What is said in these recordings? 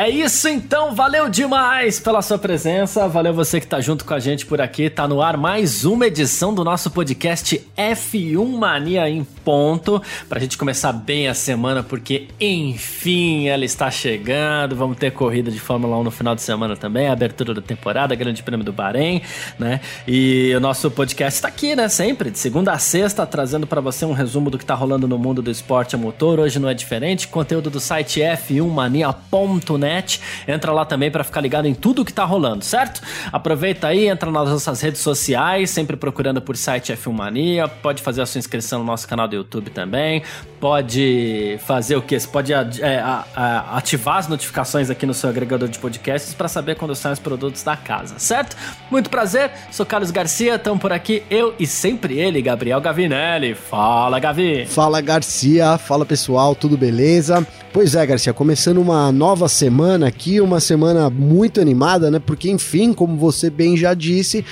É isso então, valeu demais pela sua presença, valeu você que tá junto com a gente por aqui, tá no ar mais uma edição do nosso podcast F1 Mania em ponto, pra gente começar bem a semana, porque enfim ela está chegando, vamos ter corrida de Fórmula 1 no final de semana também, abertura da temporada, Grande Prêmio do Bahrein, né? E o nosso podcast tá aqui, né, sempre, de segunda a sexta, trazendo para você um resumo do que tá rolando no mundo do esporte a motor, hoje não é diferente, conteúdo do site f1mania.net Entra lá também para ficar ligado em tudo que tá rolando, certo? Aproveita aí, entra nas nossas redes sociais, sempre procurando por site F1 Mania. Pode fazer a sua inscrição no nosso canal do YouTube também. Pode fazer o que? Você pode é, ativar as notificações aqui no seu agregador de podcasts para saber quando saem os produtos da casa, certo? Muito prazer, sou Carlos Garcia, estamos por aqui, eu e sempre ele, Gabriel Gavinelli. Fala, Gavi! Fala, Garcia, fala pessoal, tudo beleza? Pois é, Garcia, começando uma nova semana aqui, uma semana muito animada, né? Porque, enfim, como você bem já disse,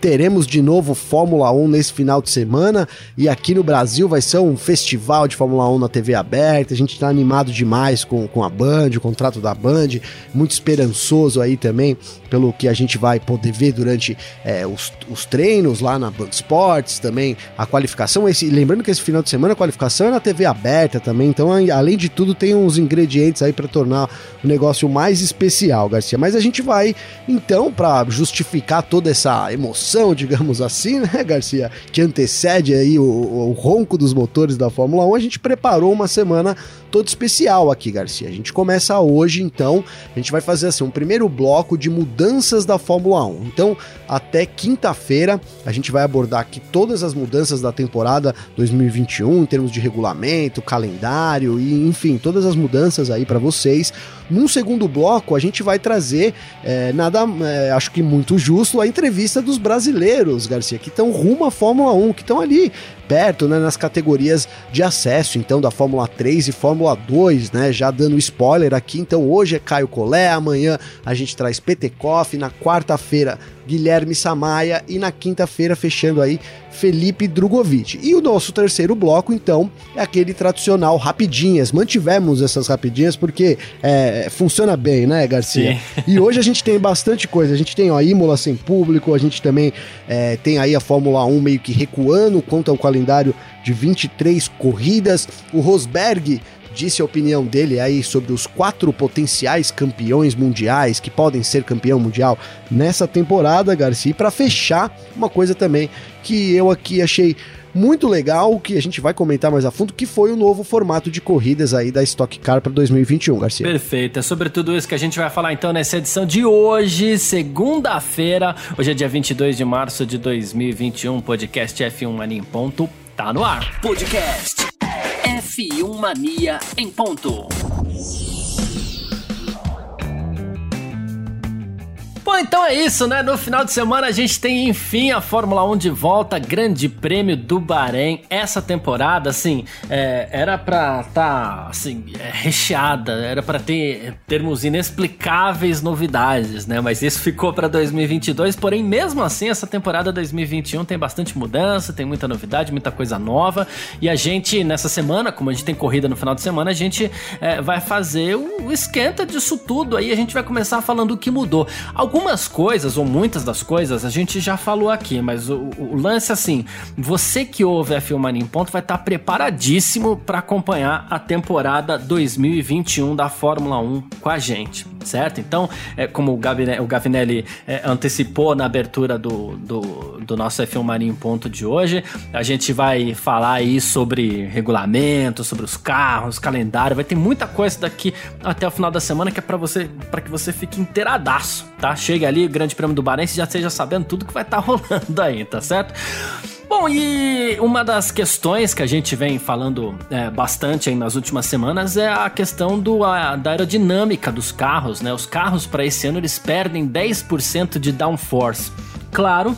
teremos de novo Fórmula 1 nesse final de semana e aqui no Brasil vai ser um festival de Fórmula 1 na TV aberta. A gente está animado demais com, com a Band, o contrato da Band, muito esperançoso aí também pelo que a gente vai poder ver durante é, os, os, treinos lá na Band Sports, também a qualificação. Esse, lembrando que esse final de semana a qualificação é na TV aberta também, então além de tudo tem uns ingredientes aí para tornar o negócio mais especial, Garcia. Mas a gente vai então para justificar toda essa emoção digamos assim, né, Garcia, que antecede aí o, o, ronco dos motores da Fórmula 1, a gente preparou uma semana toda especial aqui, Garcia. A gente começa hoje, então, a gente vai fazer assim um primeiro bloco de mudanças da Fórmula 1. Então, até quinta-feira, a gente vai abordar aqui todas as mudanças da temporada 2021 em termos de regulamento, calendário e, enfim, todas as mudanças aí para vocês. Num segundo bloco, a gente vai trazer, é, nada, é, acho que muito justo, a entrevista dos brasileiros, Garcia, que estão rumo à Fórmula 1, que estão ali perto, né, nas categorias de acesso, então, da Fórmula 3 e Fórmula 2, né, já dando spoiler aqui, então hoje é Caio Collet, amanhã a gente traz Petekoff, na quarta-feira Guilherme Samaia e na quinta-feira fechando aí Felipe Drogovic. E o nosso terceiro bloco, então, é aquele tradicional rapidinhas. Mantivemos essas rapidinhas porque é, funciona bem, né, Garcia? Sim. E hoje a gente tem bastante coisa. A gente tem a Imola sem público, a gente também é, tem aí a Fórmula 1 meio que recuando quanto ao calendário de 23 corridas. O Rosberg disse a opinião dele aí sobre os quatro potenciais campeões mundiais que podem ser campeão mundial nessa temporada, Garcia. E para fechar, uma coisa também que eu aqui achei muito legal, que a gente vai comentar mais a fundo, que foi o novo formato de corridas aí da Stock Car para 2021, Garcia. Perfeito, é sobre tudo isso que a gente vai falar então nessa edição de hoje, segunda-feira, hoje é dia 22 de março de 2021, podcast F1 Mania em ponto, tá no ar. Podcast F1 Mania em ponto. Bom, então é isso, né? No final de semana a gente tem enfim a Fórmula 1 de volta, Grande Prêmio do Bahrein. Essa temporada, assim, é, era pra tá, assim, é, recheada, era pra ter termos inexplicáveis novidades, né? Mas isso ficou pra 2022. Porém, mesmo assim, essa temporada 2021 tem bastante mudança, tem muita novidade, muita coisa nova. E a gente, nessa semana, como a gente tem corrida no final de semana, a gente é, vai fazer o esquenta disso tudo. Aí a gente vai começar falando o que mudou. Algum Algumas coisas, ou muitas das coisas, a gente já falou aqui, mas o, o lance assim, você que ouve a F1 em Ponto vai estar tá preparadíssimo para acompanhar a temporada 2021 da Fórmula 1 com a gente, certo? Então, é, como o Gavinelli, o Gavinelli é, antecipou na abertura do, do, do nosso F1 em Ponto de hoje, a gente vai falar aí sobre regulamento, sobre os carros, calendário, vai ter muita coisa daqui até o final da semana que é para você, para que você fique inteiradaço, tá? Chega ali, Grande Prêmio do Bahrein, você já esteja sabendo tudo que vai estar tá rolando aí, tá certo? Bom, e uma das questões que a gente vem falando é, bastante aí nas últimas semanas é a questão do, a, da aerodinâmica dos carros, né? Os carros para esse ano eles perdem 10% de downforce. Claro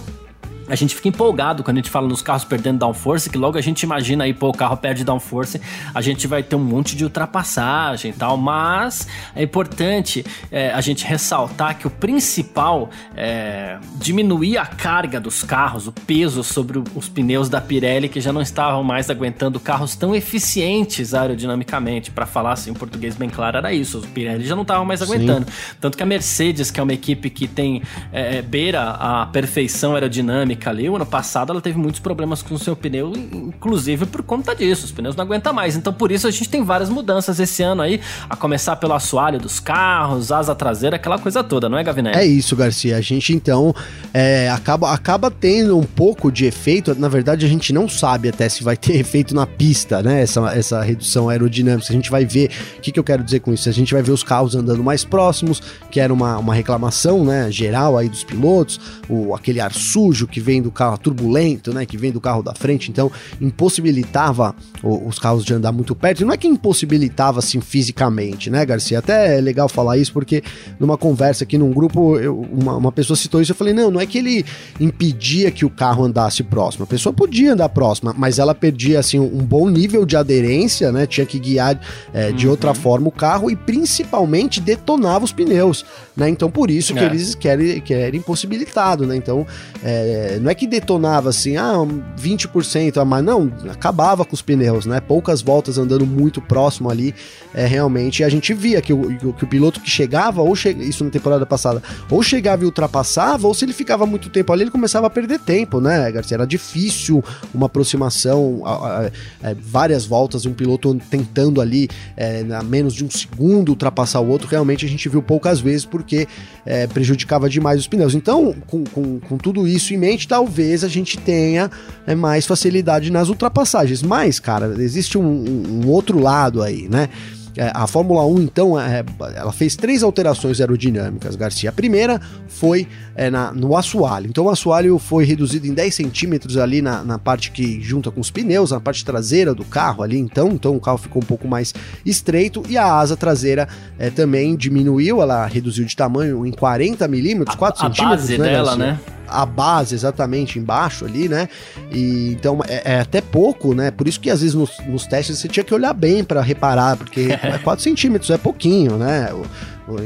a gente fica empolgado quando a gente fala nos carros perdendo downforce, que logo a gente imagina aí, pô, o carro perde downforce, a gente vai ter um monte de ultrapassagem e tal, mas é importante é, a gente ressaltar que o principal é diminuir a carga dos carros, o peso sobre os pneus da Pirelli, que já não estavam mais aguentando carros tão eficientes aerodinamicamente, para falar assim em português bem claro, era isso, os Pirelli já não estavam mais aguentando. Sim. Tanto que a Mercedes, que é uma equipe que tem é, é beira a perfeição aerodinâmica, ali, ano passado ela teve muitos problemas com o seu pneu, inclusive por conta disso, os pneus não aguentam mais. Então por isso a gente tem várias mudanças esse ano aí, a começar pelo assoalho dos carros, asa traseira, aquela coisa toda, não é, Gavinelli? É isso, Garcia. A gente então é, acaba, acaba tendo um pouco de efeito, na verdade a gente não sabe até se vai ter efeito na pista, né, essa, essa redução aerodinâmica. A gente vai ver, o que, que eu quero dizer com isso? A gente vai ver os carros andando mais próximos, que era uma, uma reclamação, né, geral aí dos pilotos, o, aquele ar sujo que vem do carro turbulento, né, que vem do carro da frente, então impossibilitava os carros de andar muito perto. E não é que impossibilitava assim fisicamente, né, Garcia? Até é legal falar isso porque numa conversa aqui num grupo, eu, uma, uma pessoa citou isso, eu falei, não, não é que ele impedia que o carro andasse próximo. A pessoa podia andar próxima, mas ela perdia assim um bom nível de aderência, né? Tinha que guiar é, de uhum. outra forma o carro e principalmente detonava os pneus, né? Então por isso que é. eles querem, querem impossibilitado, né? Então é, não é que detonava assim, ah, 20% a mais, não, acabava com os pneus, né? Poucas voltas andando muito próximo ali, é, realmente. a gente via que o, que o piloto que chegava, ou che... isso na temporada passada, ou chegava e ultrapassava, ou se ele ficava muito tempo ali, ele começava a perder tempo, né, Garcia? Era difícil uma aproximação, a, a, a, é, várias voltas, um piloto tentando ali, é, a menos de um segundo, ultrapassar o outro, realmente a gente viu poucas vezes porque é, prejudicava demais os pneus. Então, com, com, com tudo isso em mente, talvez a gente tenha é, mais facilidade nas ultrapassagens. Mas, cara, existe um, um outro lado aí, né? É, a Fórmula 1, então, é, ela fez três alterações aerodinâmicas, Garcia. A primeira foi é, na, no assoalho. Então, o assoalho foi reduzido em 10 centímetros ali na, na, parte que junta com os pneus, na parte traseira do carro ali, então. Então, o carro ficou um pouco mais estreito e a asa traseira é, também diminuiu, ela reduziu de tamanho em 40 milímetros, 4 a centímetros. A base né, dela, né? A base exatamente embaixo ali, né? E então é, é, até pouco, né? Por isso que às vezes nos, nos testes você tinha que olhar bem para reparar, porque 4 centímetros é pouquinho, né?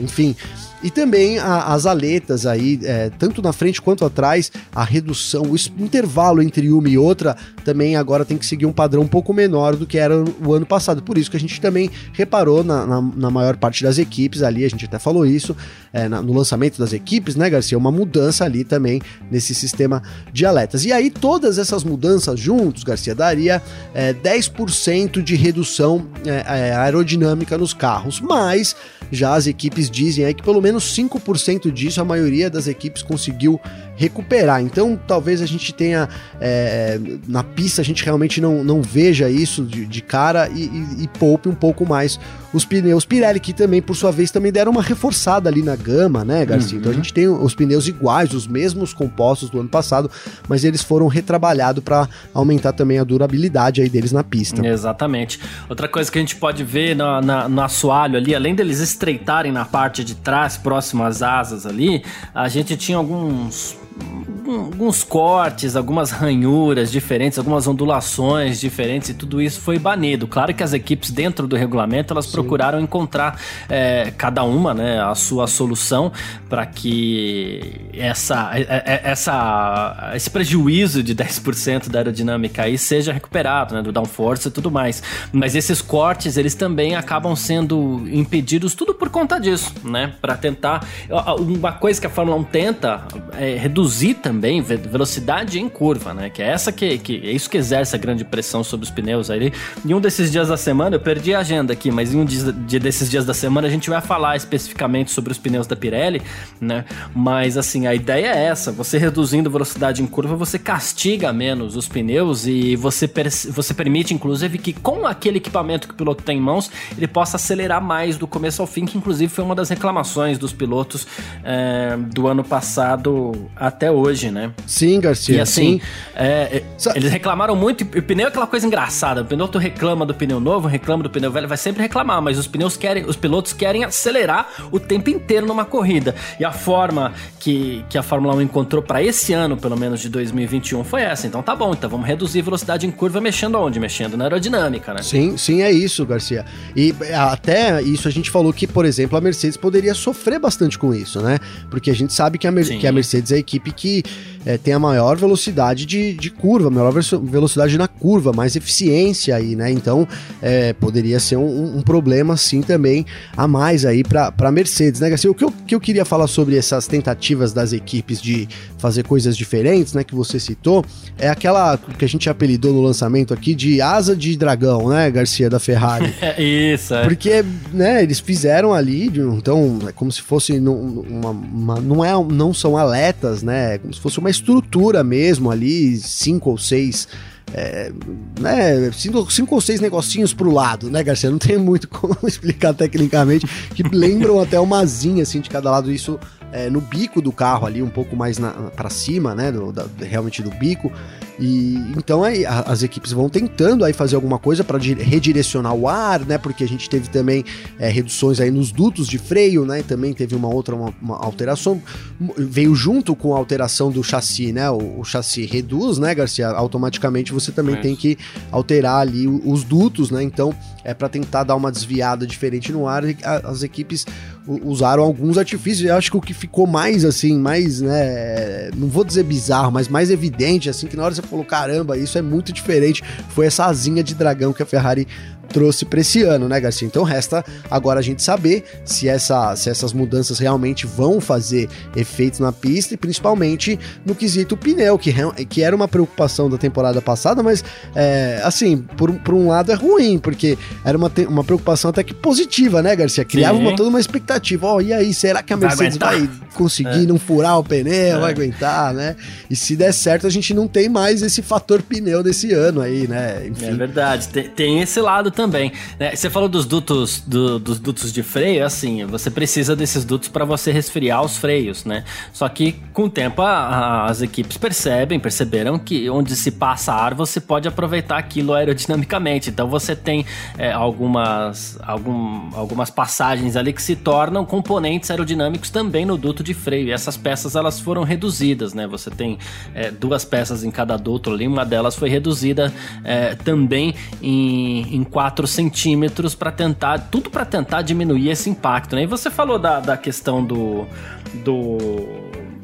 Enfim. E também a, as aletas aí, é, tanto na frente quanto atrás, a redução, o intervalo entre uma e outra também agora tem que seguir um padrão um pouco menor do que era o ano passado. Por isso que a gente também reparou na, na, na maior parte das equipes ali, a gente até falou isso, é, na, no lançamento das equipes, né, Garcia? Uma mudança ali também nesse sistema de aletas. E aí, todas essas mudanças juntos, Garcia, daria é, 10% de redução é, é, aerodinâmica nos carros, mas já as equipes dizem aí que pelo menos 5% disso a maioria das equipes conseguiu recuperar. Então talvez a gente tenha é, na pista a gente realmente não, não veja isso de, de cara e, e, e, poupe um pouco mais os pneus Pirelli, que também por sua vez também deram uma reforçada ali na gama, né, Garcia? Uhum. Então a uhum. gente tem os pneus iguais, os mesmos compostos do ano passado, mas eles foram retrabalhados para aumentar também a durabilidade aí deles na pista. Exatamente. Outra coisa que a gente pode ver no, na, no assoalho ali, além deles estreitarem na parte de trás, próximo às asas ali, a gente tinha alguns alguns cortes, algumas ranhuras diferentes, algumas ondulações diferentes e tudo isso foi banido. Claro que as equipes dentro do regulamento elas Sim. Procuraram encontrar é, cada uma né, a sua solução para que essa, é, é, essa, esse prejuízo de 10% da aerodinâmica aí seja recuperado, né, do downforce e tudo mais. Mas esses cortes eles também acabam sendo impedidos tudo por conta disso, né? Para tentar uma coisa que a Fórmula 1 tenta é reduzir também velocidade em curva, né? Que é essa que, que é isso que exerce a grande pressão sobre os pneus aí. Em um desses dias da semana, eu perdi a agenda aqui, mas em um dia desses dias da semana a gente vai falar especificamente sobre os pneus da Pirelli, né? Mas assim, a ideia é essa: você reduzindo velocidade em curva, você castiga menos os pneus e você, você permite, inclusive, que com aquele equipamento que o piloto tem em mãos, ele possa acelerar mais do começo ao fim, que inclusive foi uma das reclamações dos pilotos é, do ano passado até até hoje, né? Sim, Garcia. E assim, é, é, eles reclamaram muito. E o pneu é aquela coisa engraçada. O piloto reclama do pneu novo, reclama do pneu velho, vai sempre reclamar, mas os pneus querem, os pilotos querem acelerar o tempo inteiro numa corrida. E a forma que, que a Fórmula 1 encontrou para esse ano, pelo menos de 2021, foi essa. Então tá bom, então vamos reduzir velocidade em curva mexendo aonde? Mexendo na aerodinâmica, né? Sim, sim, é isso, Garcia. E até isso a gente falou que, por exemplo, a Mercedes poderia sofrer bastante com isso, né? Porque a gente sabe que a, Mer que a Mercedes é a equipe que é, tem a maior velocidade de, de curva, maior velocidade na curva, mais eficiência aí, né? Então é, poderia ser um, um, problema sim também a mais aí para a Mercedes, né, Garcia? O que eu, que eu queria falar sobre essas tentativas das equipes de fazer coisas diferentes, né, que você citou, é aquela que a gente apelidou no lançamento aqui de asa de dragão, né, Garcia, da Ferrari. Isso, é. Porque, né, eles fizeram ali, então, é como se fosse uma, uma, não, é, não são aletas, né, é como se fosse uma estrutura mesmo ali, cinco ou seis é, né, cinco, cinco ou seis negocinhos pro lado, né, Garcia? Não tem muito como explicar tecnicamente, que lembram até uma asinha assim de cada lado. Isso é, no bico do carro ali, um pouco mais para cima, né, do, da, realmente do bico. E então aí as equipes vão tentando aí fazer alguma coisa para redirecionar o ar, né? Porque a gente teve também é, reduções aí nos dutos de freio, né? Também teve uma outra uma, uma alteração, veio junto com a alteração do chassi, né? O, o chassi reduz, né, Garcia? Automaticamente você também é tem que alterar ali os dutos, né? Então é para tentar dar uma desviada diferente no ar. As equipes usaram alguns artifícios. Eu acho que o que ficou mais assim, mais, né? Não vou dizer bizarro, mas mais evidente, assim, que na hora você falou: caramba, isso é muito diferente. Foi essa asinha de dragão que a Ferrari trouxe para esse ano, né, Garcia? Então resta agora a gente saber se, essa, se essas mudanças realmente vão fazer efeito na pista e principalmente no quesito pneu, que, que era uma preocupação da temporada passada, mas é, assim, por, por um lado é ruim, porque era uma, uma preocupação até que positiva, né, Garcia? Criava uma, toda uma expectativa. Ó, oh, e aí, será que a Mercedes vai, vai conseguir é. não furar o pneu, é. vai aguentar, né? E se der certo, a gente não tem mais esse fator pneu desse ano aí, né? Enfim. É verdade, tem, tem esse lado também. Né? Você falou dos dutos, do, dos dutos de freio, assim, você precisa desses dutos para você resfriar os freios, né? Só que com o tempo a, a, as equipes percebem, perceberam que onde se passa ar você pode aproveitar aquilo aerodinamicamente. Então você tem é, algumas, algum, algumas passagens ali que se tornam componentes aerodinâmicos também no duto de freio. E essas peças elas foram reduzidas, né? Você tem é, duas peças em cada duto ali, uma delas foi reduzida é, também em, em 4 centímetros para tentar, tudo para tentar diminuir esse impacto. Né? E você falou da, da questão do, do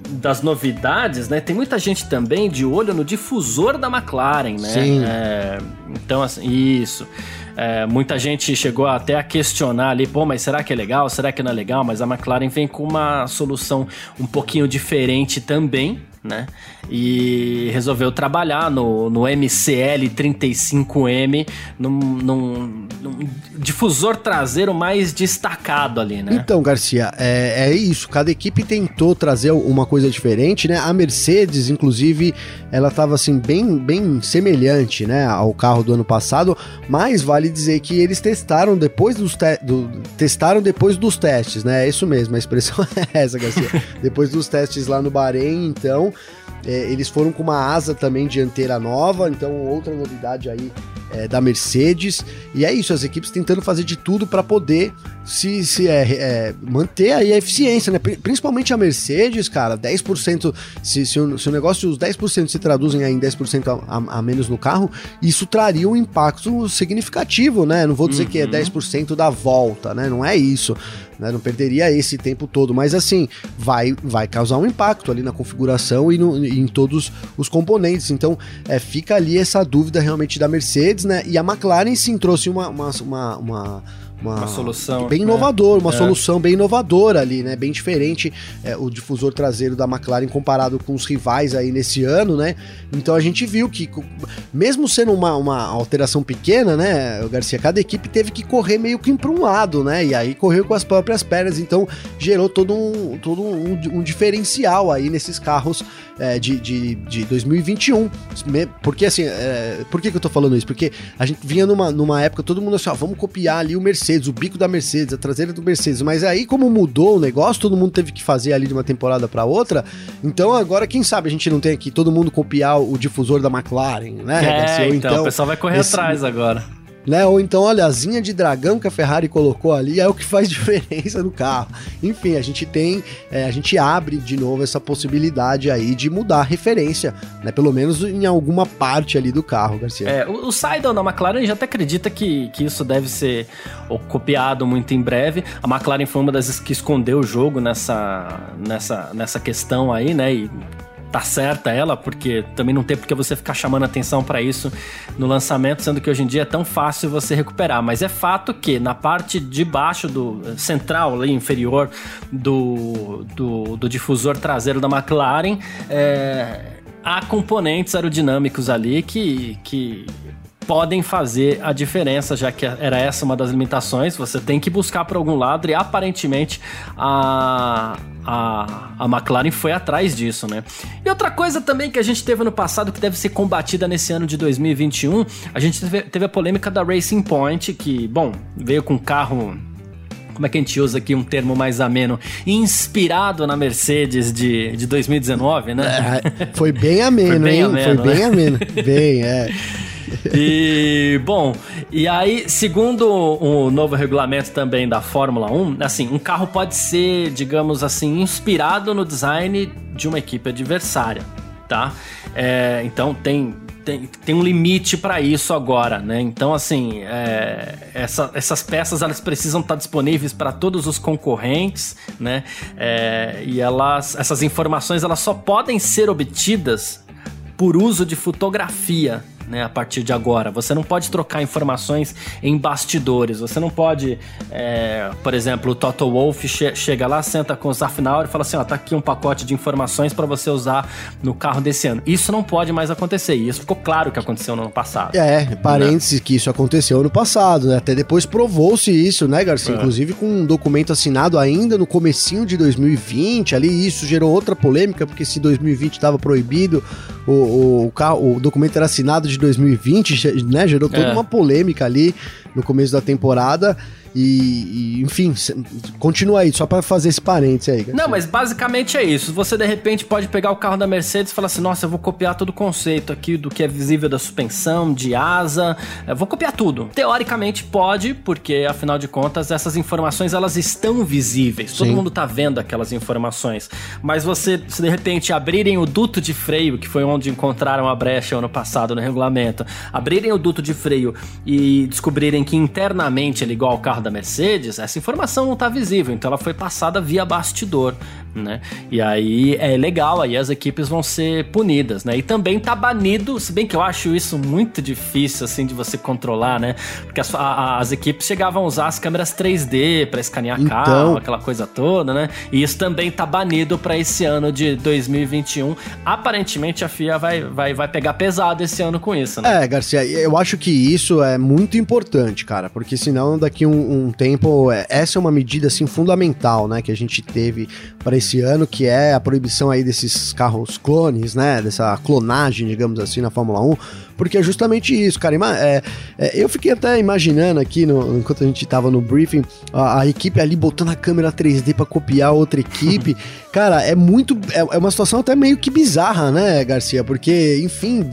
das novidades, né? Tem muita gente também de olho no difusor da McLaren, né? Sim. É, então, assim, isso. É, muita gente chegou até a questionar ali, pô, mas será que é legal? Será que não é legal? Mas a McLaren vem com uma solução um pouquinho diferente também, né? E resolveu trabalhar no, no MCL 35M, num, num, num, difusor traseiro mais destacado ali, né? Então, Garcia, é, é isso. Cada equipe tentou trazer uma coisa diferente, né? A Mercedes, inclusive, ela estava assim, bem, bem semelhante, né? Ao carro do ano passado, mas vale dizer que eles testaram depois dos, te do, testaram depois dos testes, né? É isso mesmo, a expressão é essa, Garcia. depois dos testes lá no Bahrein, então é, eles foram com uma asa também dianteira nova, então outra novidade aí é, da Mercedes. E é isso, as equipes tentando fazer de tudo para poder se, se é, é, manter aí a eficiência, né? Principalmente a Mercedes, cara, 10%, se, se, o, se o negócio, os 10% se traduzem em 10% a, a, a, menos no carro, isso traria um impacto significativo, né? Não vou dizer uhum. que é 10% uhum. da volta, né? Não é isso. Né? Não perderia esse tempo todo, mas assim, vai, vai causar um impacto ali na configuração e, no, e em todos os componentes. Então, é, fica ali essa dúvida realmente da Mercedes, né? E a McLaren sim trouxe uma, uma, uma, uma uma, uma solução bem inovadora, uma é. solução bem inovadora ali, né? Bem diferente é, o difusor traseiro da McLaren comparado com os rivais aí nesse ano, né? Então a gente viu que, mesmo sendo uma, uma alteração pequena, né, Garcia, cada equipe teve que correr meio que para um lado, né? E aí correu com as próprias pernas, então gerou todo um, todo um, um diferencial aí nesses carros é, de, de, de 2021. Porque assim, é, por que, que eu tô falando isso? Porque a gente vinha numa, numa época, todo mundo assim, ó, vamos copiar ali o Mercedes, o bico da Mercedes, a traseira do Mercedes. Mas aí, como mudou o negócio, todo mundo teve que fazer ali de uma temporada para outra. Então agora, quem sabe a gente não tem aqui todo mundo copiar o difusor da McLaren, né? É, então, então, o pessoal vai correr esse, atrás agora né? Ou então, olha, a asinha de dragão que a Ferrari colocou ali é o que faz diferença no carro. Enfim, a gente tem, é, a gente abre de novo essa possibilidade aí de mudar a referência, né? Pelo menos em alguma parte ali do carro, Garcia. É, o, o da McLaren já até acredita que, que isso deve ser copiado muito em breve. A McLaren foi uma das que escondeu o jogo nessa, nessa, nessa questão aí, né? E tá certa ela, porque também não tem porque você ficar chamando atenção para isso no lançamento, sendo que hoje em dia é tão fácil você recuperar. Mas é fato que na parte de baixo do central, ali inferior do, do, do difusor traseiro da McLaren, é, há componentes aerodinâmicos ali que, que podem fazer a diferença, já que era essa uma das limitações. Você tem que buscar por algum lado e aparentemente a, a, a McLaren foi atrás disso, né? E outra coisa também que a gente teve no passado que deve ser combatida nesse ano de 2021, a gente teve, teve a polêmica da Racing Point, que, bom, veio com carro como é que a gente usa aqui um termo mais ameno, inspirado na Mercedes de, de 2019, né? É, foi bem ameno, foi bem hein? Ameno, foi bem né? ameno. Bem, é. E, bom, e aí, segundo o novo regulamento também da Fórmula 1, assim, um carro pode ser, digamos assim, inspirado no design de uma equipe adversária, tá? É, então tem, tem, tem um limite para isso agora, né? Então, assim, é, essa, essas peças elas precisam estar disponíveis para todos os concorrentes, né? É, e elas, essas informações elas só podem ser obtidas por uso de fotografia né, a partir de agora. Você não pode trocar informações em bastidores. Você não pode, é, por exemplo, o Toto Wolff che chega lá, senta com o Zafnauer e fala assim: ó, tá aqui um pacote de informações para você usar no carro desse ano. Isso não pode mais acontecer. E isso ficou claro que aconteceu no ano passado. É, parênteses né? que isso aconteceu no passado, né? Até depois provou-se isso, né, Garcia? É. Inclusive com um documento assinado ainda no comecinho de 2020. Ali isso gerou outra polêmica, porque se 2020 estava proibido, o, o, o, carro, o documento era assinado de 2020, né? Gerou toda é. uma polêmica ali no começo da temporada. E, e, enfim, continua aí, só para fazer esse parênteses aí. Não, mas basicamente é isso. Você de repente pode pegar o carro da Mercedes e falar assim: nossa, eu vou copiar todo o conceito aqui do que é visível da suspensão, de asa, eu vou copiar tudo. Teoricamente pode, porque afinal de contas essas informações elas estão visíveis. Sim. Todo mundo tá vendo aquelas informações. Mas você, se de repente abrirem o duto de freio, que foi onde encontraram a brecha ano passado no regulamento, abrirem o duto de freio e descobrirem que internamente ele é igual ao carro da Mercedes, essa informação não está visível, então ela foi passada via bastidor, né? E aí é legal, aí as equipes vão ser punidas, né? E também tá banido, se bem que eu acho isso muito difícil, assim, de você controlar, né? Porque as, a, as equipes chegavam a usar as câmeras 3D para escanear então... carro, aquela coisa toda, né? E isso também tá banido para esse ano de 2021. Aparentemente a FIA vai, vai, vai pegar pesado esse ano com isso, né? É, Garcia, eu acho que isso é muito importante, cara, porque senão daqui um, um tempo, é, essa é uma medida assim fundamental, né, que a gente teve para esse ano, que é a proibição aí desses carros clones, né, dessa clonagem, digamos assim, na Fórmula 1, porque é justamente isso, cara. É, é, eu fiquei até imaginando aqui, no, enquanto a gente tava no briefing, a, a equipe ali botando a câmera 3D para copiar outra equipe. cara, é muito. É, é, uma situação até meio que bizarra, né, Garcia? Porque, enfim,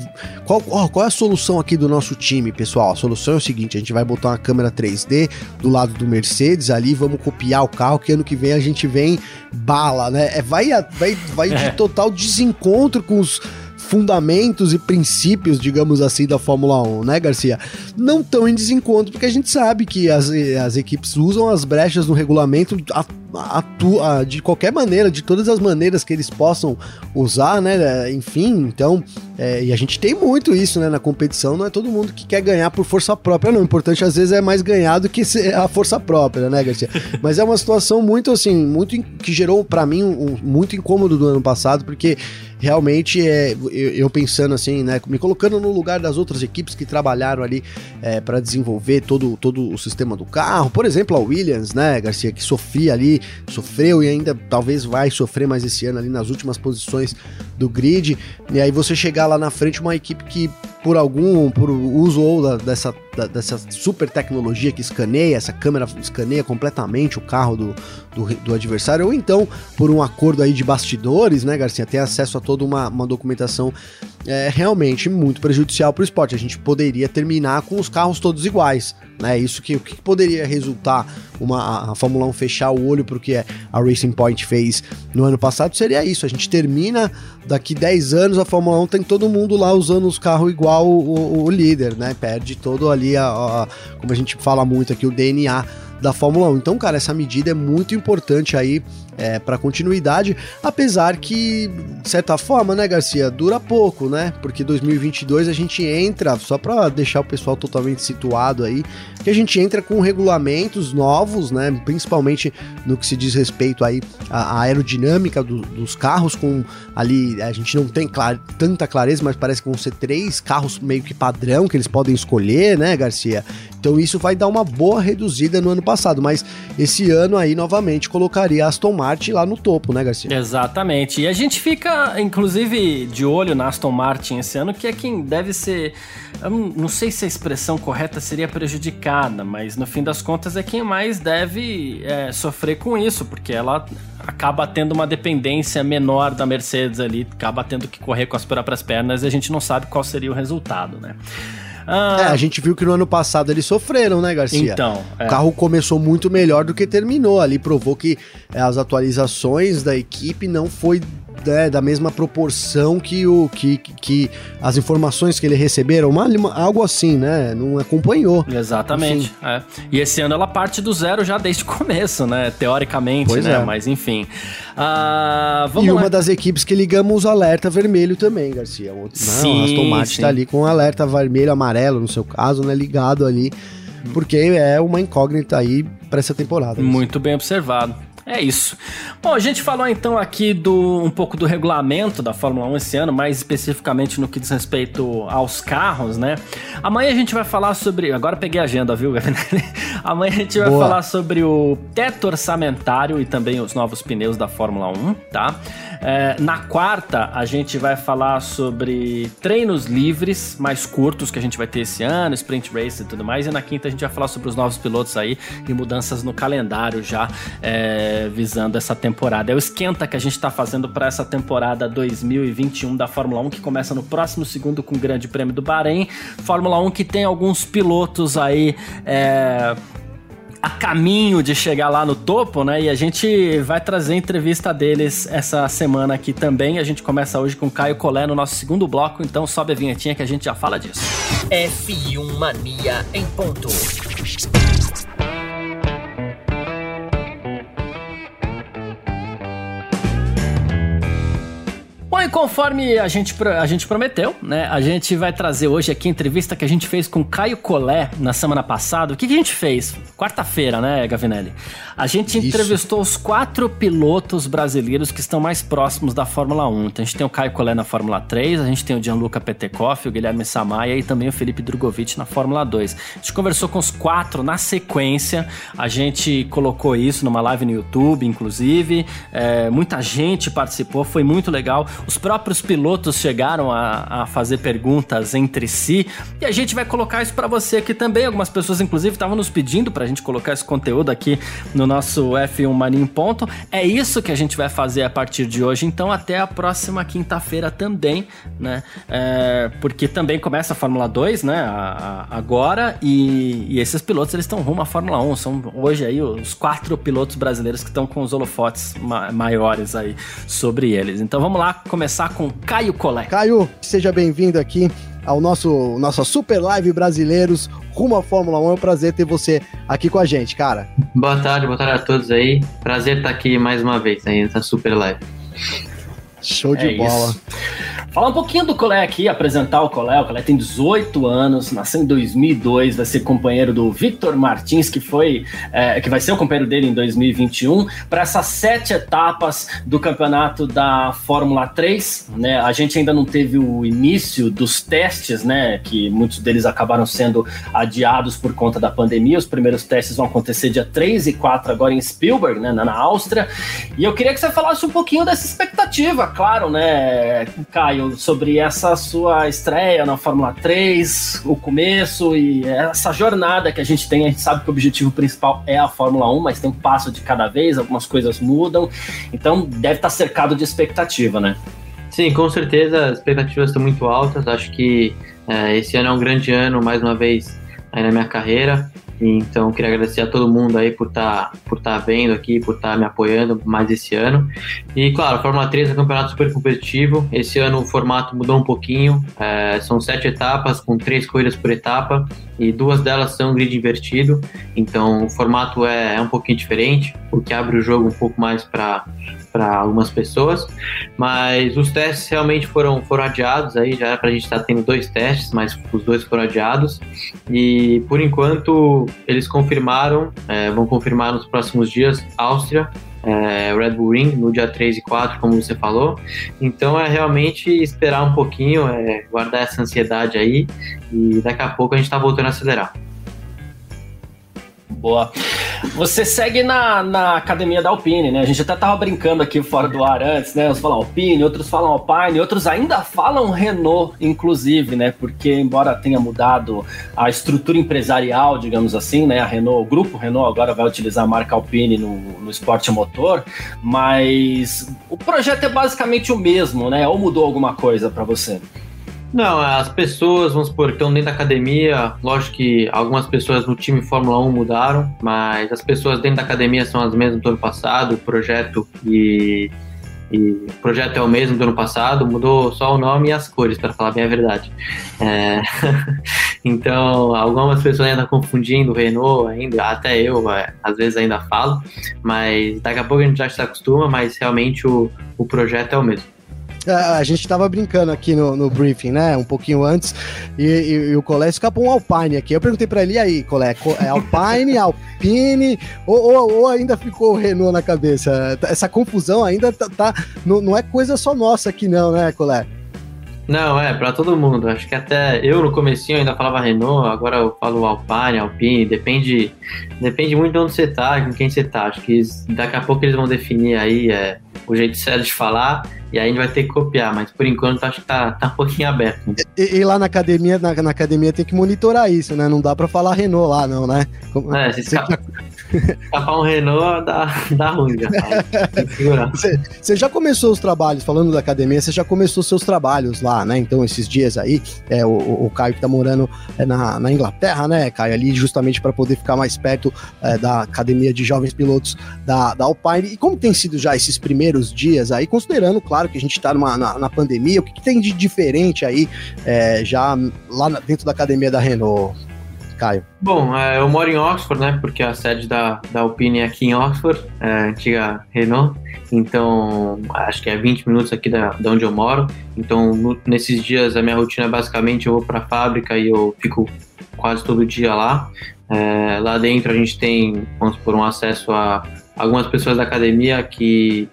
qual, qual é a solução aqui do nosso time, pessoal? A solução é o seguinte: a gente vai botar uma câmera 3D do lado do Mercedes ali, vamos copiar o carro, que ano que vem a gente vem bala, né? É, vai, vai, vai de total desencontro com os fundamentos e princípios, digamos assim, da Fórmula 1, né, Garcia? Não tão em desencontro, porque a gente sabe que as, as equipes usam as brechas no regulamento de qualquer maneira, de todas as maneiras que eles possam usar, né? Enfim, então, é, e a gente tem muito isso, né? Na competição, não é todo mundo que quer ganhar por força própria, não. O importante às vezes é mais ganhar do que a força própria, né, Garcia? Mas é uma situação muito assim, muito que gerou para mim um, um, muito incômodo do ano passado, porque realmente é eu, eu, pensando assim, né, me colocando no lugar das outras equipes que trabalharam ali é, para desenvolver todo, todo o sistema do carro, por exemplo, a Williams, né, Garcia, que sofria ali sofreu e ainda talvez vai sofrer mais esse ano ali nas últimas posições do grid. E aí você chegar lá na frente uma equipe que por algum, por uso ou da, dessa, da, dessa super tecnologia que escaneia, essa câmera escaneia completamente o carro do, do, do, adversário, ou então por um acordo aí de bastidores, né, Garcia, ter acesso a toda uma, uma documentação é realmente muito prejudicial para o esporte. A gente poderia terminar com os carros todos iguais, né? Isso que o que poderia resultar uma a Fórmula 1 fechar o olho para o que a Racing Point fez no ano passado seria isso. A gente termina daqui 10 anos a Fórmula 1 tem todo mundo lá usando os carros igual o, o, o líder, né? Perde todo ali a, a, como a gente fala muito aqui o DNA da Fórmula 1. Então, cara, essa medida é muito importante aí é, para continuidade, apesar que, de certa forma, né, Garcia, dura pouco, né? Porque 2022 a gente entra, só para deixar o pessoal totalmente situado aí, que a gente entra com regulamentos novos, né? Principalmente no que se diz respeito aí à aerodinâmica do, dos carros, com ali, a gente não tem clar, tanta clareza, mas parece que vão ser três carros meio que padrão que eles podem escolher, né, Garcia? Então isso vai dar uma boa reduzida no ano passado, mas esse ano aí novamente colocaria Aston Martin Martin lá no topo, né, Garcia? Exatamente. E a gente fica, inclusive, de olho na Aston Martin esse ano, que é quem deve ser. Não sei se a expressão correta seria prejudicada, mas no fim das contas é quem mais deve é, sofrer com isso, porque ela acaba tendo uma dependência menor da Mercedes ali, acaba tendo que correr com as próprias pernas e a gente não sabe qual seria o resultado, né? Ah, é, a gente viu que no ano passado eles sofreram, né, Garcia? Então. É. O carro começou muito melhor do que terminou. Ali provou que é, as atualizações da equipe não foi né, da mesma proporção que o que, que as informações que ele receberam, uma, algo assim, né? Não acompanhou. Exatamente. É. E esse ano ela parte do zero já desde o começo, né? Teoricamente, pois né? É. Mas enfim. Uh, e lá. uma das equipes que ligamos os alerta vermelho também, Garcia. O, sim, não, Aston Martin sim. tá ali com alerta vermelho, amarelo, no seu caso, né? Ligado ali. Porque é uma incógnita aí para essa temporada. Muito bem observado. É isso. Bom, a gente falou então aqui do um pouco do regulamento da Fórmula 1 esse ano, mais especificamente no que diz respeito aos carros, né? Amanhã a gente vai falar sobre. Agora peguei a agenda, viu, Gavinelli? Amanhã a gente vai Boa. falar sobre o teto orçamentário e também os novos pneus da Fórmula 1, tá? É, na quarta, a gente vai falar sobre treinos livres mais curtos que a gente vai ter esse ano, sprint race e tudo mais. E na quinta, a gente vai falar sobre os novos pilotos aí e mudanças no calendário já é, visando essa temporada. É o esquenta que a gente está fazendo para essa temporada 2021 da Fórmula 1, que começa no próximo segundo com o Grande Prêmio do Bahrein. Fórmula 1 que tem alguns pilotos aí. É, a caminho de chegar lá no topo, né? E a gente vai trazer entrevista deles essa semana aqui também. A gente começa hoje com Caio Colé no nosso segundo bloco, então sobe a vinhetinha que a gente já fala disso. F1 Mania em ponto. Bom, e conforme a gente, a gente prometeu, né? A gente vai trazer hoje aqui a entrevista que a gente fez com Caio Collet na semana passada. O que, que a gente fez? Quarta-feira, né, Gavinelli? A gente Isso. entrevistou os quatro pilotos brasileiros que estão mais próximos da Fórmula 1. Então a gente tem o Caio Collet na Fórmula 3, a gente tem o Gianluca Petekoff, o Guilherme Samaia e também o Felipe Drogovic na Fórmula 2. A gente conversou com os quatro na sequência. A gente colocou isso numa live no YouTube, inclusive. É, muita gente participou, foi muito legal. Os próprios pilotos chegaram a, a fazer perguntas entre si e a gente vai colocar isso para você aqui também. Algumas pessoas, inclusive, estavam nos pedindo para a gente colocar esse conteúdo aqui no nosso F1 Mania em Ponto. É isso que a gente vai fazer a partir de hoje. Então, até a próxima quinta-feira também, né? É, porque também começa a Fórmula 2, né? A, a, agora e, e, esses pilotos eles estão rumo à Fórmula 1. São hoje aí os quatro pilotos brasileiros que estão com os holofotes ma maiores aí sobre eles. Então, vamos lá com Caio Collet. Caio, seja bem-vindo aqui ao nosso nossa super live brasileiros rumo à Fórmula 1. É um prazer ter você aqui com a gente, cara. Boa tarde, boa tarde a todos aí. Prazer estar aqui mais uma vez aí nessa super live. Show de é bola. Isso. Falar um pouquinho do Colé aqui, apresentar o Colé. O Colé tem 18 anos, nasceu em 2002, vai ser companheiro do Victor Martins, que foi, é, que vai ser o companheiro dele em 2021, para essas sete etapas do campeonato da Fórmula 3. Né? A gente ainda não teve o início dos testes, né? Que muitos deles acabaram sendo adiados por conta da pandemia. Os primeiros testes vão acontecer dia 3 e 4 agora em Spielberg, né? Na Áustria. E eu queria que você falasse um pouquinho dessa expectativa, claro, né, Caio? Sobre essa sua estreia na Fórmula 3, o começo e essa jornada que a gente tem. A gente sabe que o objetivo principal é a Fórmula 1, mas tem um passo de cada vez, algumas coisas mudam. Então deve estar cercado de expectativa, né? Sim, com certeza as expectativas estão muito altas. Acho que é, esse ano é um grande ano, mais uma vez, na minha carreira. Então, queria agradecer a todo mundo aí por estar tá, por tá vendo aqui, por estar tá me apoiando mais esse ano. E, claro, Fórmula 3 é um campeonato super competitivo. Esse ano o formato mudou um pouquinho. É, são sete etapas, com três corridas por etapa, e duas delas são grid invertido. Então, o formato é, é um pouquinho diferente, o que abre o jogo um pouco mais para para algumas pessoas, mas os testes realmente foram, foram adiados aí, já era para a gente estar tá tendo dois testes, mas os dois foram adiados e por enquanto eles confirmaram, é, vão confirmar nos próximos dias Áustria, é, Red Bull Ring no dia 3 e 4, como você falou. Então é realmente esperar um pouquinho, é, guardar essa ansiedade aí e daqui a pouco a gente está voltando a acelerar. Boa. Você segue na, na academia da Alpine, né? A gente até tava brincando aqui fora do ar antes, né? Uns falam Alpine, outros falam Alpine, outros ainda falam Renault, inclusive, né? Porque, embora tenha mudado a estrutura empresarial, digamos assim, né? A Renault, o grupo Renault agora vai utilizar a marca Alpine no, no esporte motor, mas o projeto é basicamente o mesmo, né? Ou mudou alguma coisa para você? Não, as pessoas, vamos supor, que estão dentro da academia, lógico que algumas pessoas no time Fórmula 1 mudaram, mas as pessoas dentro da academia são as mesmas do ano passado, o projeto e, e o projeto é o mesmo do ano passado, mudou só o nome e as cores, para falar bem a verdade. É, então, algumas pessoas ainda confundindo o Renault, ainda, até eu, é, às vezes ainda falo, mas daqui a pouco a gente já se acostuma, mas realmente o, o projeto é o mesmo. É, a gente tava brincando aqui no, no briefing, né? Um pouquinho antes, e, e, e o Colé escapou um Alpine aqui. Eu perguntei para ele, aí, Colé, é Alpine, Alpine, ou, ou, ou, ainda ficou o Renault na cabeça? Essa confusão ainda tá, tá não, não é coisa só nossa aqui não, né, Colé? Não, é, para todo mundo. Acho que até eu no comecinho ainda falava Renault, agora eu falo Alpine, Alpine, depende, depende muito de onde você tá, com quem você tá. Acho que daqui a pouco eles vão definir aí é, o jeito certo de falar e aí a gente vai ter que copiar, mas por enquanto acho que tá, tá um pouquinho aberto. E, e lá na academia, na, na, academia tem que monitorar isso, né? Não dá pra falar Renault lá, não, né? Como, é, se escapa, escapar um Renault dá, dá ruim, já. Você, você já começou os trabalhos, falando da academia, você já começou seus trabalhos lá, né? Então, esses dias aí, é, o, o Caio que tá morando é, na, na Inglaterra, né, Caio? Ali justamente para poder ficar mais perto é, da academia de jovens pilotos da, da Alpine. E como tem sido já esses primeiros dias aí, considerando, claro, que a gente está na, na, pandemia, o que, que, tem de diferente aí é, já lá dentro da academia da Renault, Caio? Bom, é, eu moro em Oxford, né? Porque a sede da, da Alpine é aqui em Oxford, é, antiga Renault. Então, acho que é 20 minutos aqui da, da onde eu moro. Então, no, nesses dias, a minha rotina é basicamente eu vou para a fábrica e eu fico quase todo dia lá. É, lá dentro a gente tem, vamos por um acesso a algumas pessoas da academia que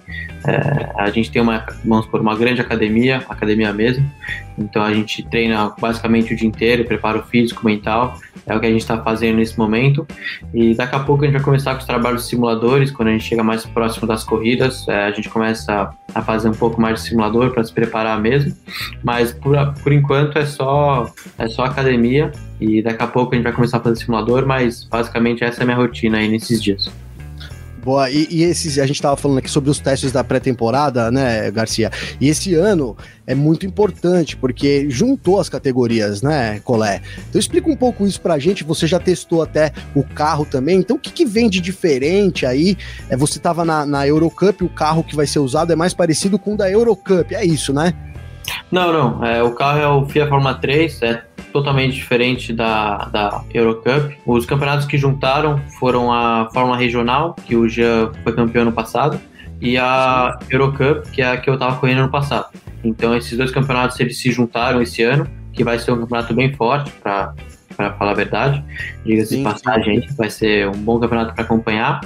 é, a gente tem uma, vamos por uma grande academia, academia mesmo, então a gente treina basicamente o dia inteiro, preparo físico, mental, é o que a gente está fazendo nesse momento. E daqui a pouco a gente vai começar com os trabalhos de simuladores, quando a gente chega mais próximo das corridas, é, a gente começa a fazer um pouco mais de simulador para se preparar mesmo. Mas por, por enquanto é só, é só academia e daqui a pouco a gente vai começar a fazer simulador, mas basicamente essa é a minha rotina aí nesses dias. Boa, e, e esses, a gente estava falando aqui sobre os testes da pré-temporada, né, Garcia? E esse ano é muito importante, porque juntou as categorias, né, Colé? Então explica um pouco isso pra gente, você já testou até o carro também, então o que, que vem de diferente aí? É, você estava na, na Eurocup, o carro que vai ser usado é mais parecido com o da Eurocup, é isso, né? Não, não, é, o carro é o Fiat Fórmula 3, é totalmente diferente da, da Eurocup. Os campeonatos que juntaram foram a Fórmula Regional, que o Jean foi campeão no passado, e a Eurocup, que é a que eu estava correndo no passado. Então esses dois campeonatos eles se juntaram esse ano, que vai ser um campeonato bem forte para para falar a verdade. Diga-se de passagem, vai ser um bom campeonato para acompanhar.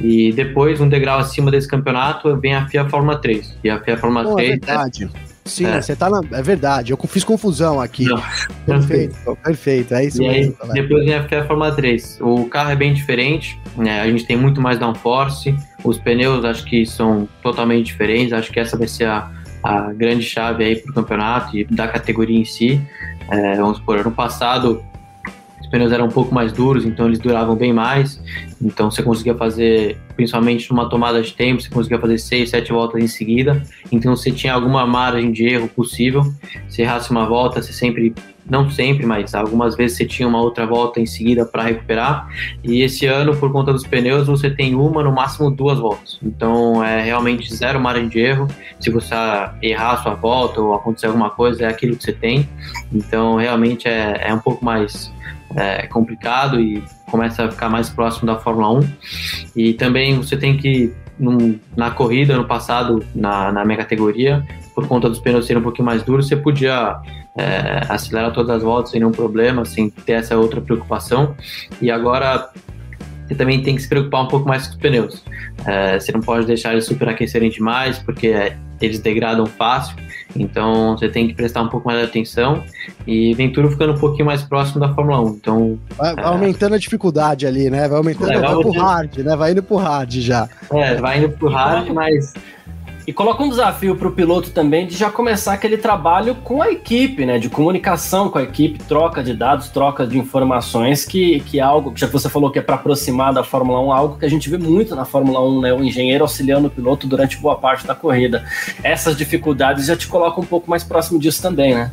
E depois, um degrau acima desse campeonato, vem a FIA Fórmula 3. E a FIA Fórmula Pô, 3. É verdade. Sim, é. você tá na. É verdade, eu fiz confusão aqui. Não. Perfeito, perfeito, é isso e mesmo. Aí, depois vem a Fórmula 3. O carro é bem diferente, né? a gente tem muito mais downforce, os pneus acho que são totalmente diferentes, acho que essa vai ser a, a grande chave aí pro campeonato e da categoria em si. É, vamos supor, ano passado pneus eram um pouco mais duros, então eles duravam bem mais. Então você conseguia fazer, principalmente numa tomada de tempo, você conseguia fazer 6, 7 voltas em seguida. Então você tinha alguma margem de erro possível. Se errasse uma volta, você sempre, não sempre, mas algumas vezes você tinha uma outra volta em seguida para recuperar. E esse ano, por conta dos pneus, você tem uma, no máximo duas voltas. Então é realmente zero margem de erro. Se você errar a sua volta ou acontecer alguma coisa, é aquilo que você tem. Então realmente é, é um pouco mais é complicado e começa a ficar mais próximo da Fórmula 1. E também você tem que, num, na corrida, no passado, na, na minha categoria, por conta dos pneus serem um pouquinho mais duros, você podia é, acelerar todas as voltas sem nenhum problema, sem ter essa outra preocupação. E agora você também tem que se preocupar um pouco mais com os pneus. É, você não pode deixar eles superaquecerem demais, porque eles degradam fácil. Então você tem que prestar um pouco mais de atenção e vem tudo ficando um pouquinho mais próximo da Fórmula 1. Então, vai, vai é... aumentando a dificuldade ali, né? Vai aumentando, é, vai, vai pro hard, né? Vai indo pro hard já. É, vai indo pro hard, mas e coloca um desafio para o piloto também de já começar aquele trabalho com a equipe, né? De comunicação com a equipe, troca de dados, troca de informações, que, que é algo, já que você falou que é para aproximar da Fórmula 1, algo que a gente vê muito na Fórmula 1, né? O engenheiro auxiliando o piloto durante boa parte da corrida. Essas dificuldades já te colocam um pouco mais próximo disso também, né?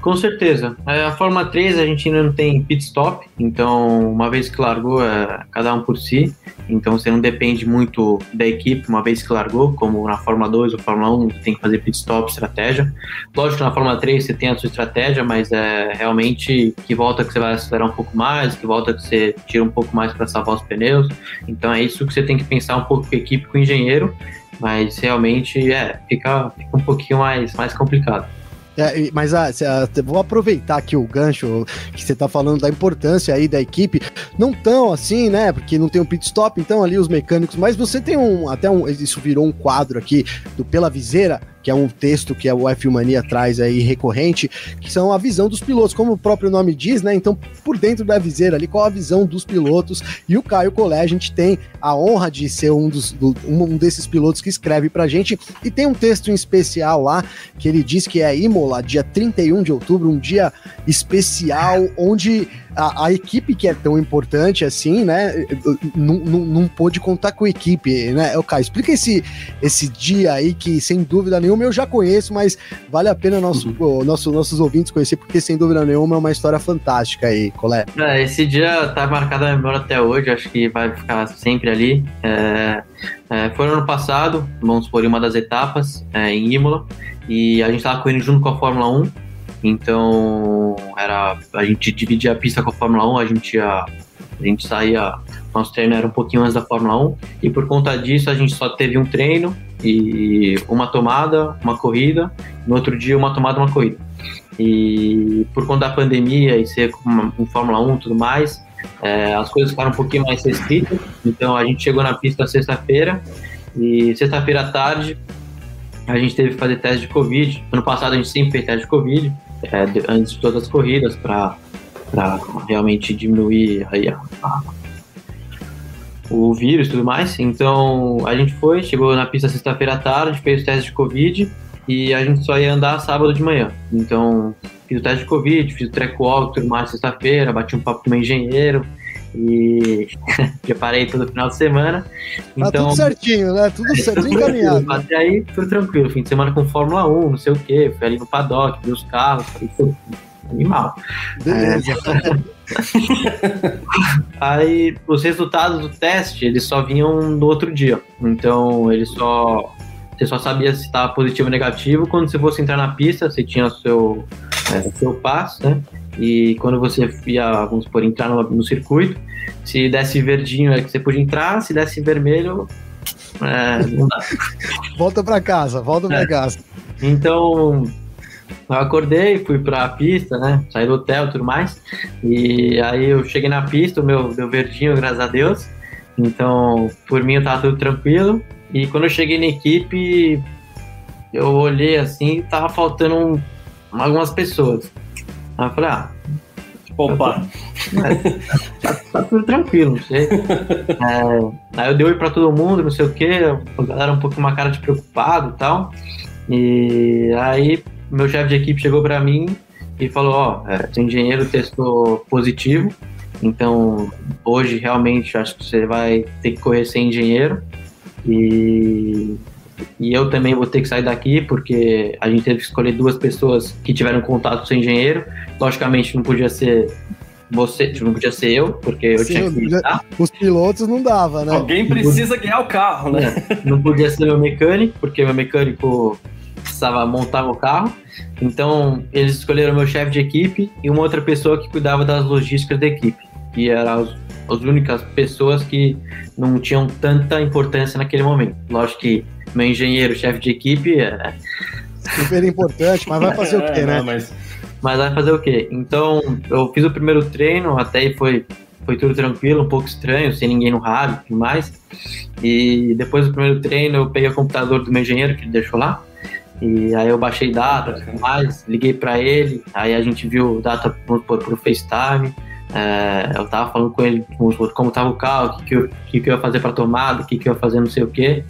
Com certeza. É, a Fórmula 3 a gente ainda não tem pit stop, então uma vez que largou, é cada um por si. Então você não depende muito da equipe uma vez que largou, como na Fórmula 2 ou Fórmula 1, você tem que fazer pit stop, estratégia. Lógico que na Fórmula 3 você tem a sua estratégia, mas é realmente que volta que você vai acelerar um pouco mais, que volta que você tira um pouco mais para salvar os pneus. Então é isso que você tem que pensar um pouco com a equipe, com o engenheiro, mas realmente é, fica, fica um pouquinho mais, mais complicado. É, mas ah, ah, vou aproveitar aqui o gancho que você tá falando da importância aí da equipe. Não tão assim, né? Porque não tem um pit stop, então ali os mecânicos, mas você tem um. Até um. Isso virou um quadro aqui do Pela Viseira que é um texto que o F Mania traz aí recorrente, que são a visão dos pilotos, como o próprio nome diz, né? Então, por dentro da viseira ali, qual a visão dos pilotos? E o Caio Collet, a gente tem a honra de ser um, dos, do, um desses pilotos que escreve pra gente, e tem um texto em especial lá, que ele diz que é Imola, dia 31 de outubro, um dia especial, onde a, a, equipe que é tão importante assim, né, não pôde contar com a equipe, né? O Caio, explica esse, esse dia aí que, sem dúvida nenhuma, eu já conheço, mas vale a pena nosso, uhum. nosso, nossos ouvintes conhecer, porque, sem dúvida nenhuma, é uma história fantástica aí, Colé. É, esse dia tá marcado na memória até hoje, acho que vai ficar sempre ali. É, é, foi no ano passado, vamos por uma das etapas, é, em Imola, e a gente tava correndo junto com a Fórmula 1, então, era a gente dividia a pista com a Fórmula 1, a gente ia, a gente saía, nosso treino era um pouquinho antes da Fórmula 1, e por conta disso a gente só teve um treino e uma tomada, uma corrida, no outro dia uma tomada, uma corrida. E por conta da pandemia e ser com, Fórmula 1 e tudo mais, é, as coisas ficaram um pouquinho mais restritas, então a gente chegou na pista sexta-feira, e sexta-feira à tarde a gente teve que fazer teste de Covid. Ano passado a gente sempre fez teste de Covid, é, antes de todas as corridas, para realmente diminuir aí a, a, o vírus e tudo mais. Então a gente foi, chegou na pista sexta-feira à tarde, fez o teste de Covid e a gente só ia andar sábado de manhã. Então fiz o teste de Covid, fiz o track walk tudo mais sexta-feira, bati um papo com o meu engenheiro e preparei todo final de semana. Tá então, tudo certinho, né? Tudo certo, tudo encaminhado. Até aí, tudo tranquilo. Fim de semana com Fórmula 1, não sei o quê. Fui ali no paddock, vi os carros, falei, animal. Beleza. É... aí, os resultados do teste, eles só vinham no outro dia. Então, eles só... Você só sabia se estava positivo ou negativo. Quando você fosse entrar na pista, você tinha o seu, é, o seu passe, né? E quando você ia, vamos supor, entrar no, no circuito, se desse verdinho é que você podia entrar, se desse vermelho, é, não dá. volta para casa, volta é. para casa. Então, eu acordei, fui pra pista, né? Saí do hotel e tudo mais. E aí eu cheguei na pista, o meu deu verdinho, graças a Deus. Então, por mim, eu tava tudo tranquilo. E quando eu cheguei na equipe, eu olhei assim, tava faltando um, algumas pessoas. Aí eu falei, ah. Opa! Tá, tá, tudo tranquilo, não sei. É, aí eu dei oi pra todo mundo, não sei o que, a galera um pouco uma cara de preocupado e tal. E aí meu chefe de equipe chegou para mim e falou, ó, oh, é, seu engenheiro testou positivo, então hoje realmente acho que você vai ter que correr sem engenheiro. E e eu também vou ter que sair daqui porque a gente teve que escolher duas pessoas que tiveram contato com o engenheiro. Logicamente não podia ser você, tipo, não podia ser eu, porque eu Sim, tinha que estar. Os pilotos não dava, né? Alguém precisa guiar o carro, né? Não podia ser meu mecânico, porque meu mecânico precisava montar o carro. Então, eles escolheram meu chefe de equipe e uma outra pessoa que cuidava das logísticas da equipe, que eram as, as únicas pessoas que não tinham tanta importância naquele momento. Lógico que meu engenheiro, chefe de equipe. É... Super importante, mas vai fazer o quê, né? Mas... mas vai fazer o quê? Então, eu fiz o primeiro treino, até aí foi, foi tudo tranquilo, um pouco estranho, sem ninguém no rádio e tudo mais. E depois do primeiro treino, eu peguei o computador do meu engenheiro, que ele deixou lá. E aí eu baixei data e tudo mais, liguei para ele, aí a gente viu data por, por FaceTime. É, eu tava falando com ele como tava o carro, o que, que, eu, que, que eu ia fazer para tomada, o que, que eu ia fazer não sei o que.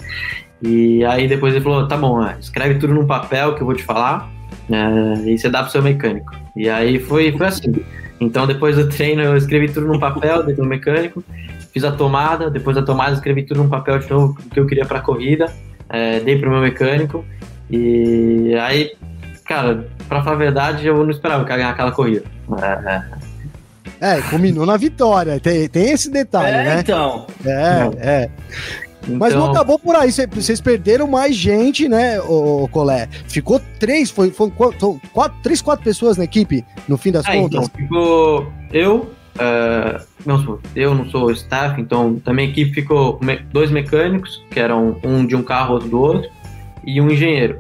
E aí depois ele falou, tá bom, é, escreve tudo num papel que eu vou te falar é, e você dá pro seu mecânico. E aí foi, foi assim. Então depois do treino eu escrevi tudo num papel, dei pro mecânico, fiz a tomada, depois da tomada escrevi tudo num papel de novo que eu queria pra corrida, é, dei pro meu mecânico e aí, cara, pra falar a verdade, eu não esperava que ia ganhar aquela corrida. É, é, combinou na vitória, tem, tem esse detalhe, é, né? então. É, é. Então... Mas não acabou por aí. Vocês perderam mais gente, né, o Colé? Ficou três, foi, foi quatro, quatro, três, quatro pessoas na equipe, no fim das ah, contas? Então, ficou eu, uh, não, eu não sou staff, então também a equipe ficou dois mecânicos, que eram um de um carro, outro do outro, e um engenheiro.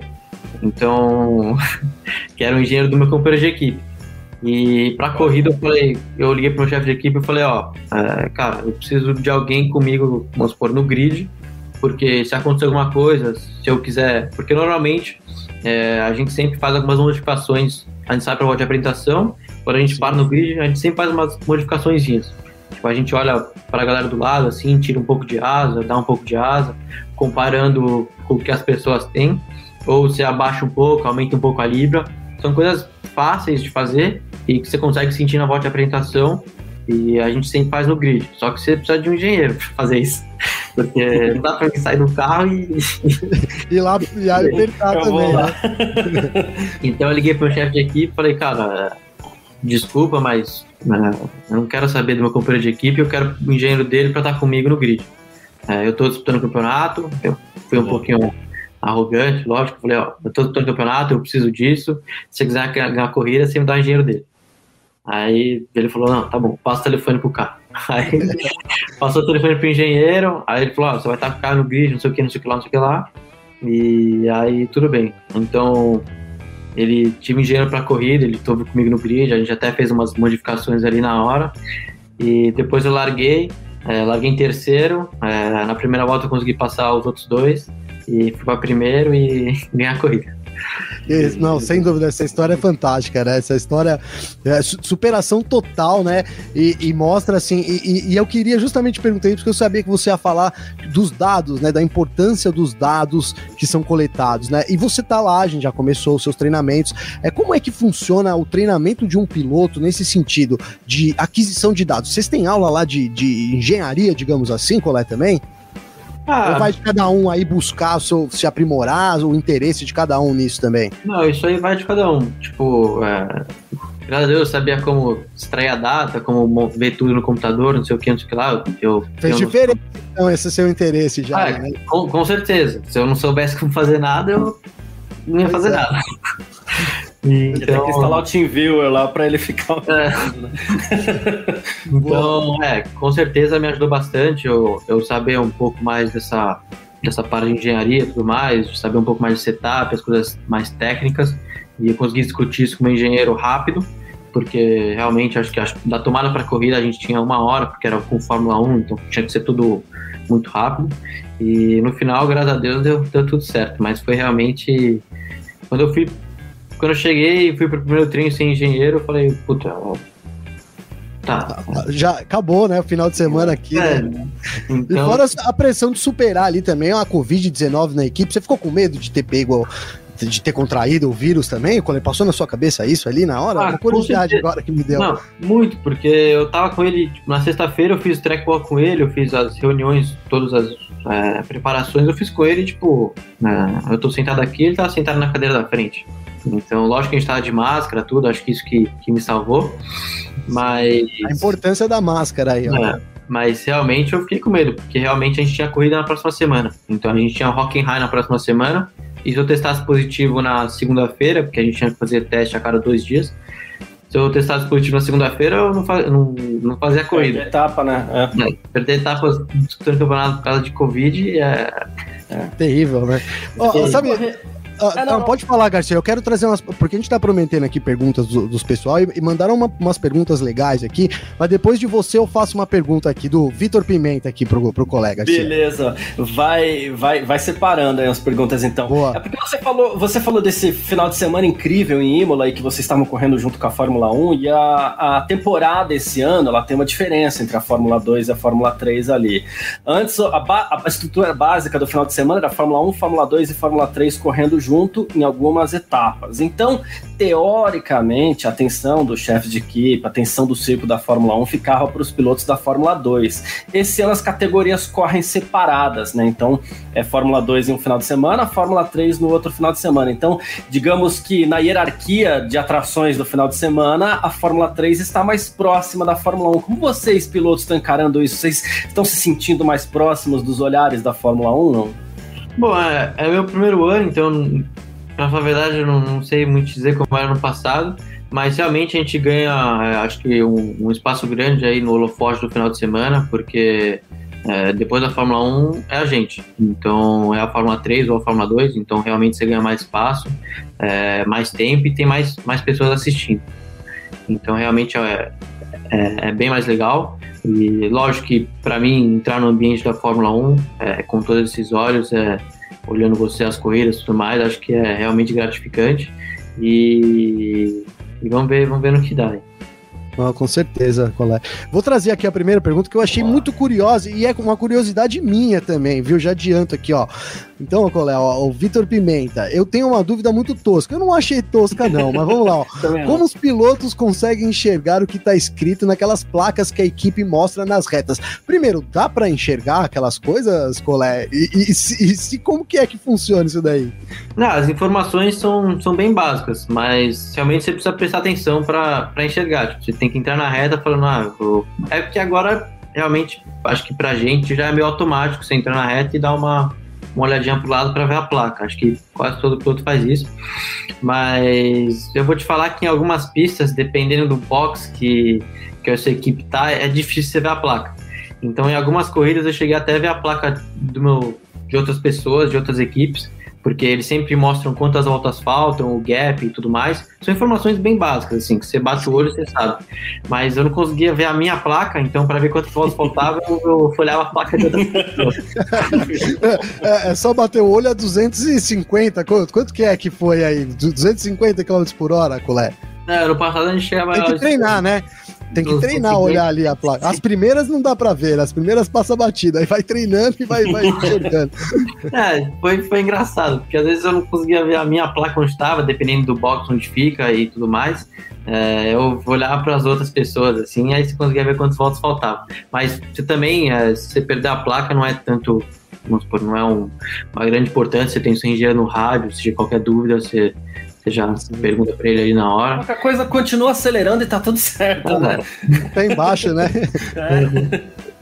Então, que era o engenheiro do meu companheiro de equipe. E pra corrida eu falei, eu liguei pro meu chefe de equipe e falei, ó, é, cara, eu preciso de alguém comigo, vamos supor, no grid, porque se acontecer alguma coisa, se eu quiser. Porque normalmente é, a gente sempre faz algumas modificações, a gente sai pra volta de apresentação, quando a gente Sim. para no grid, a gente sempre faz umas modificações. Tipo, a gente olha para a galera do lado, assim, tira um pouco de asa, dá um pouco de asa, comparando com o que as pessoas têm, ou se abaixa um pouco, aumenta um pouco a libra. São coisas fáceis de fazer e que você consegue sentir na volta de apresentação e a gente sempre faz no grid. Só que você precisa de um engenheiro para fazer isso. Porque não dá para sair do carro e. e lá e apertar também. Né? então eu liguei para o chefe de equipe e falei, cara, desculpa, mas né, eu não quero saber do meu companheiro de equipe, eu quero o engenheiro dele para estar comigo no grid. É, eu estou disputando o campeonato, eu fui um pouquinho arrogante, lógico, falei, ó, eu estou disputando o campeonato, eu preciso disso, se você quiser ganhar a corrida, você me dá o engenheiro dele. Aí ele falou, não, tá bom, passa o telefone pro cara. Aí passou o telefone pro engenheiro, aí ele falou, ó, você vai estar com o carro no grid, não sei o que, não sei o que lá, não sei o que lá. E aí tudo bem. Então ele tive engenheiro para corrida, ele esteve comigo no grid, a gente até fez umas modificações ali na hora. E depois eu larguei, é, larguei em terceiro. É, na primeira volta eu consegui passar os outros dois e fui para primeiro e ganhar a corrida. Não, sem dúvida, essa história é fantástica, né? Essa história é superação total, né? E, e mostra assim. E, e, eu queria justamente perguntar isso, porque eu sabia que você ia falar dos dados, né? Da importância dos dados que são coletados, né? E você tá lá, a gente já começou os seus treinamentos. É como é que funciona o treinamento de um piloto nesse sentido de aquisição de dados? Vocês têm aula lá de, de engenharia, digamos assim, Colé, também? Ah, Ou vai de cada um aí buscar seu, se aprimorar, o interesse de cada um nisso também? Não, isso aí vai de cada um. Tipo, é, graças a Deus eu sabia como extrair a data, como ver tudo no computador, não sei o que, não sei o que lá. Eu, Fez eu diferença, não... então, esse é seu interesse já. Ah, né? com, com certeza. Se eu não soubesse como fazer nada, eu não ia fazer é. nada. Então... Tem que instalar o TeamViewer lá para ele ficar. É. então, é, com certeza me ajudou bastante eu, eu saber um pouco mais dessa, dessa parte de engenharia e tudo mais, saber um pouco mais de setup, as coisas mais técnicas, e eu consegui discutir isso com um engenheiro rápido, porque realmente acho que da tomada para corrida a gente tinha uma hora, porque era com Fórmula 1, então tinha que ser tudo muito rápido. E no final, graças a Deus, deu, deu tudo certo. Mas foi realmente. Quando eu fui. Quando eu cheguei e fui pro primeiro treino sem engenheiro, eu falei, puta, Tá. Já acabou, né? O final de semana aqui, é, né? Então... E fora a pressão de superar ali também a Covid-19 na equipe. Você ficou com medo de ter pego de ter contraído o vírus também? Quando passou na sua cabeça isso ali na hora? Ah, Uma curiosidade agora que me deu. Não, muito, porque eu tava com ele, tipo, na sexta-feira eu fiz o track walk com ele, eu fiz as reuniões, todas as é, preparações, eu fiz com ele, tipo, é, eu tô sentado aqui, ele tava sentado na cadeira da frente. Então, lógico que a gente tava de máscara, tudo, acho que isso que, que me salvou. Mas. A importância da máscara aí, ó. É, mas realmente eu fiquei com medo, porque realmente a gente tinha corrida na próxima semana. Então a gente tinha Rock and High na próxima semana. E se eu testasse positivo na segunda-feira, porque a gente tinha que fazer teste a cada dois dias, se eu testasse positivo na segunda-feira, eu não, faz, não, não fazia corrida. Perder etapa, né? É. É, perder etapa disputando campeonato por causa de Covid é. é. Terrível, né? Oh, sabe, ah, é, não, não, pode falar, Garcia. Eu quero trazer umas. Porque a gente tá prometendo aqui perguntas do, dos pessoal e, e mandaram uma, umas perguntas legais aqui. Mas depois de você, eu faço uma pergunta aqui do Vitor Pimenta aqui pro, pro colega. Beleza. Vai, vai, vai separando aí as perguntas então. Boa. É porque você falou, você falou desse final de semana incrível em Imola e que vocês estavam correndo junto com a Fórmula 1 e a, a temporada esse ano ela tem uma diferença entre a Fórmula 2 e a Fórmula 3 ali. Antes, a, a, a estrutura básica do final de semana era Fórmula 1, Fórmula 2 e Fórmula 3 correndo junto em algumas etapas. Então, teoricamente, a atenção do chefe de equipe, a atenção do circo da Fórmula 1 ficava para os pilotos da Fórmula 2. Esse ano as categorias correm separadas, né? Então, é Fórmula 2 em um final de semana, Fórmula 3 no outro final de semana. Então, digamos que na hierarquia de atrações do final de semana, a Fórmula 3 está mais próxima da Fórmula 1. Como vocês, pilotos, estão encarando isso? Vocês estão se sentindo mais próximos dos olhares da Fórmula 1, não? Bom, é, é meu primeiro ano, então, pra falar a verdade, eu não, não, sei muito dizer como era no passado, mas realmente a gente ganha, é, acho que, um, um, espaço grande aí no holofote do final de semana, porque é, depois da Fórmula 1 é a gente, então é a Fórmula 3 ou a Fórmula 2, então realmente você ganha mais espaço, é, mais tempo e tem mais, mais pessoas assistindo. Então realmente é, é, é bem mais legal. E lógico que para mim entrar no ambiente da Fórmula 1 é, com todos esses olhos, é, olhando você as corridas e tudo mais, acho que é realmente gratificante. E, e vamos ver, vamos ver no que dá. Hein? Ah, com certeza, Colé. Vou trazer aqui a primeira pergunta que eu achei muito curiosa e é uma curiosidade minha também, viu? Já adianto aqui, ó. Então, Colé, ó, o Vitor Pimenta, eu tenho uma dúvida muito tosca. Eu não achei tosca, não, mas vamos lá, ó. Como os pilotos conseguem enxergar o que tá escrito naquelas placas que a equipe mostra nas retas? Primeiro, dá para enxergar aquelas coisas, Colé? E, e, e, se, como que é que funciona isso daí? Não, as informações são, são bem básicas, mas realmente você precisa prestar atenção para enxergar. Tipo, você tem tem que entrar na reta falando, ah, vou... é porque agora realmente acho que pra gente já é meio automático você entrar na reta e dar uma, uma olhadinha pro lado para ver a placa. Acho que quase todo piloto faz isso. Mas eu vou te falar que em algumas pistas, dependendo do box que, que a sua equipe tá, é difícil você ver a placa. Então, em algumas corridas, eu cheguei até a ver a placa do meu, de outras pessoas, de outras equipes porque eles sempre mostram quantas voltas faltam, o gap e tudo mais. São informações bem básicas, assim, que você bate o olho você sabe. Mas eu não conseguia ver a minha placa, então para ver quantas voltas faltavam, eu olhava a placa de outras pessoas. é, é, só bater o olho a 250, quanto, quanto que é que foi aí? 250 km por hora, Colé? É, no passado a gente chegava... Tem que treinar, né? Tem que treinar, olhar ali a placa. As primeiras não dá pra ver, as primeiras passa batida, aí vai treinando e vai, vai enxergando. É, foi, foi engraçado, porque às vezes eu não conseguia ver a minha placa onde estava, dependendo do box onde fica e tudo mais. É, eu olhava para as outras pessoas, assim, aí você conseguia ver quantos votos faltavam. Mas você também, é, se você perder a placa, não é tanto vamos supor, não é um, uma grande importância, você tem o seu engenheiro no rádio, se tiver qualquer dúvida, você você já pergunta pra ele ali na hora. Qualquer coisa continua acelerando e tá tudo certo, ah, né? Tá embaixo, né? É.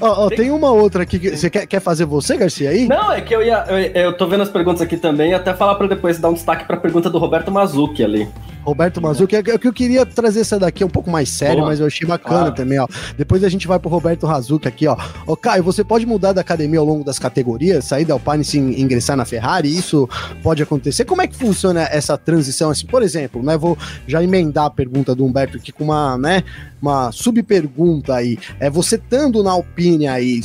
Ó, ó, tem uma outra aqui. Que, você quer, quer fazer você, Garcia, aí? Não, é que eu ia. Eu, eu tô vendo as perguntas aqui também até falar pra depois dar um destaque pra pergunta do Roberto Mazucchi ali. Roberto Mazucchi, é que eu queria trazer essa daqui um pouco mais sério, Boa. mas eu achei bacana claro. também, ó. Depois a gente vai pro Roberto Razucchi aqui, ó. Ô, Caio, você pode mudar da academia ao longo das categorias, sair da Alpine e ingressar na Ferrari? Isso pode acontecer? Como é que funciona essa transição? Assim, por exemplo, né? Vou já emendar a pergunta do Humberto aqui com uma, né? Uma subpergunta aí. É você estando na Alpine aí,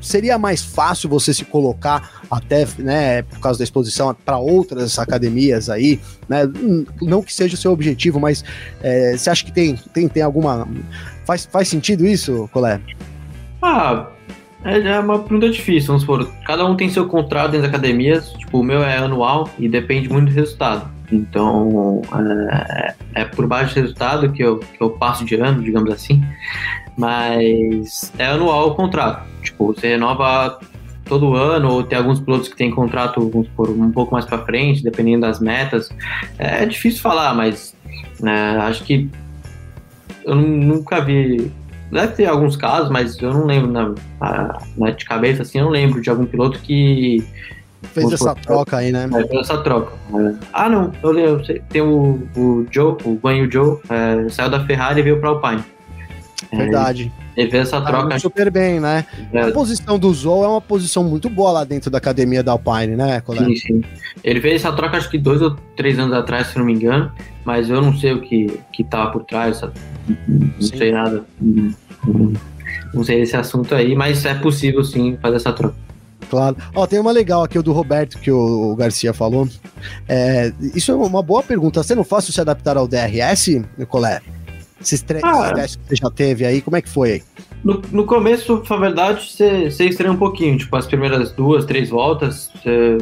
seria mais fácil você se colocar até, né, por causa da exposição para outras academias aí, né? Não que seja o seu objetivo, mas é, você acha que tem, tem, tem alguma. Faz, faz sentido isso, Colé? Ah, é, é uma pergunta difícil, vamos supor. Cada um tem seu contrato dentro das academias, tipo, o meu é anual e depende muito do resultado. Então, é, é por baixo do resultado que eu, que eu passo de ano, digamos assim. Mas é anual o contrato. Tipo, você renova todo ano, ou tem alguns pilotos que têm contrato por um pouco mais para frente, dependendo das metas. É difícil falar, mas né, acho que eu nunca vi. Deve ter alguns casos, mas eu não lembro na, na, de cabeça assim, eu não lembro de algum piloto que fez essa troca aí, né? É, fez essa troca. É. Ah, não, eu, eu tem o, o Joe, o Guanyu Joe, é, saiu da Ferrari e veio para o Alpine. Verdade. Ele fez essa troca. Tá super bem, né? É. A posição do Zou é uma posição muito boa lá dentro da academia da Alpine, né, colega? Sim, sim. Ele fez essa troca acho que dois ou três anos atrás, se não me engano, mas eu não sei o que, que tava por trás, não sim. sei nada. Não sei esse assunto aí, mas é possível sim fazer essa troca. Claro. Ó, tem uma legal aqui, o do Roberto, que o, Garcia falou. É, isso é uma boa pergunta. Você não fácil se adaptar ao DRS, Nicolé? Esses três ah, testes que você já teve aí, como é que foi? No, no começo, pra verdade, você, você estranha um pouquinho. Tipo, as primeiras duas, três voltas, você,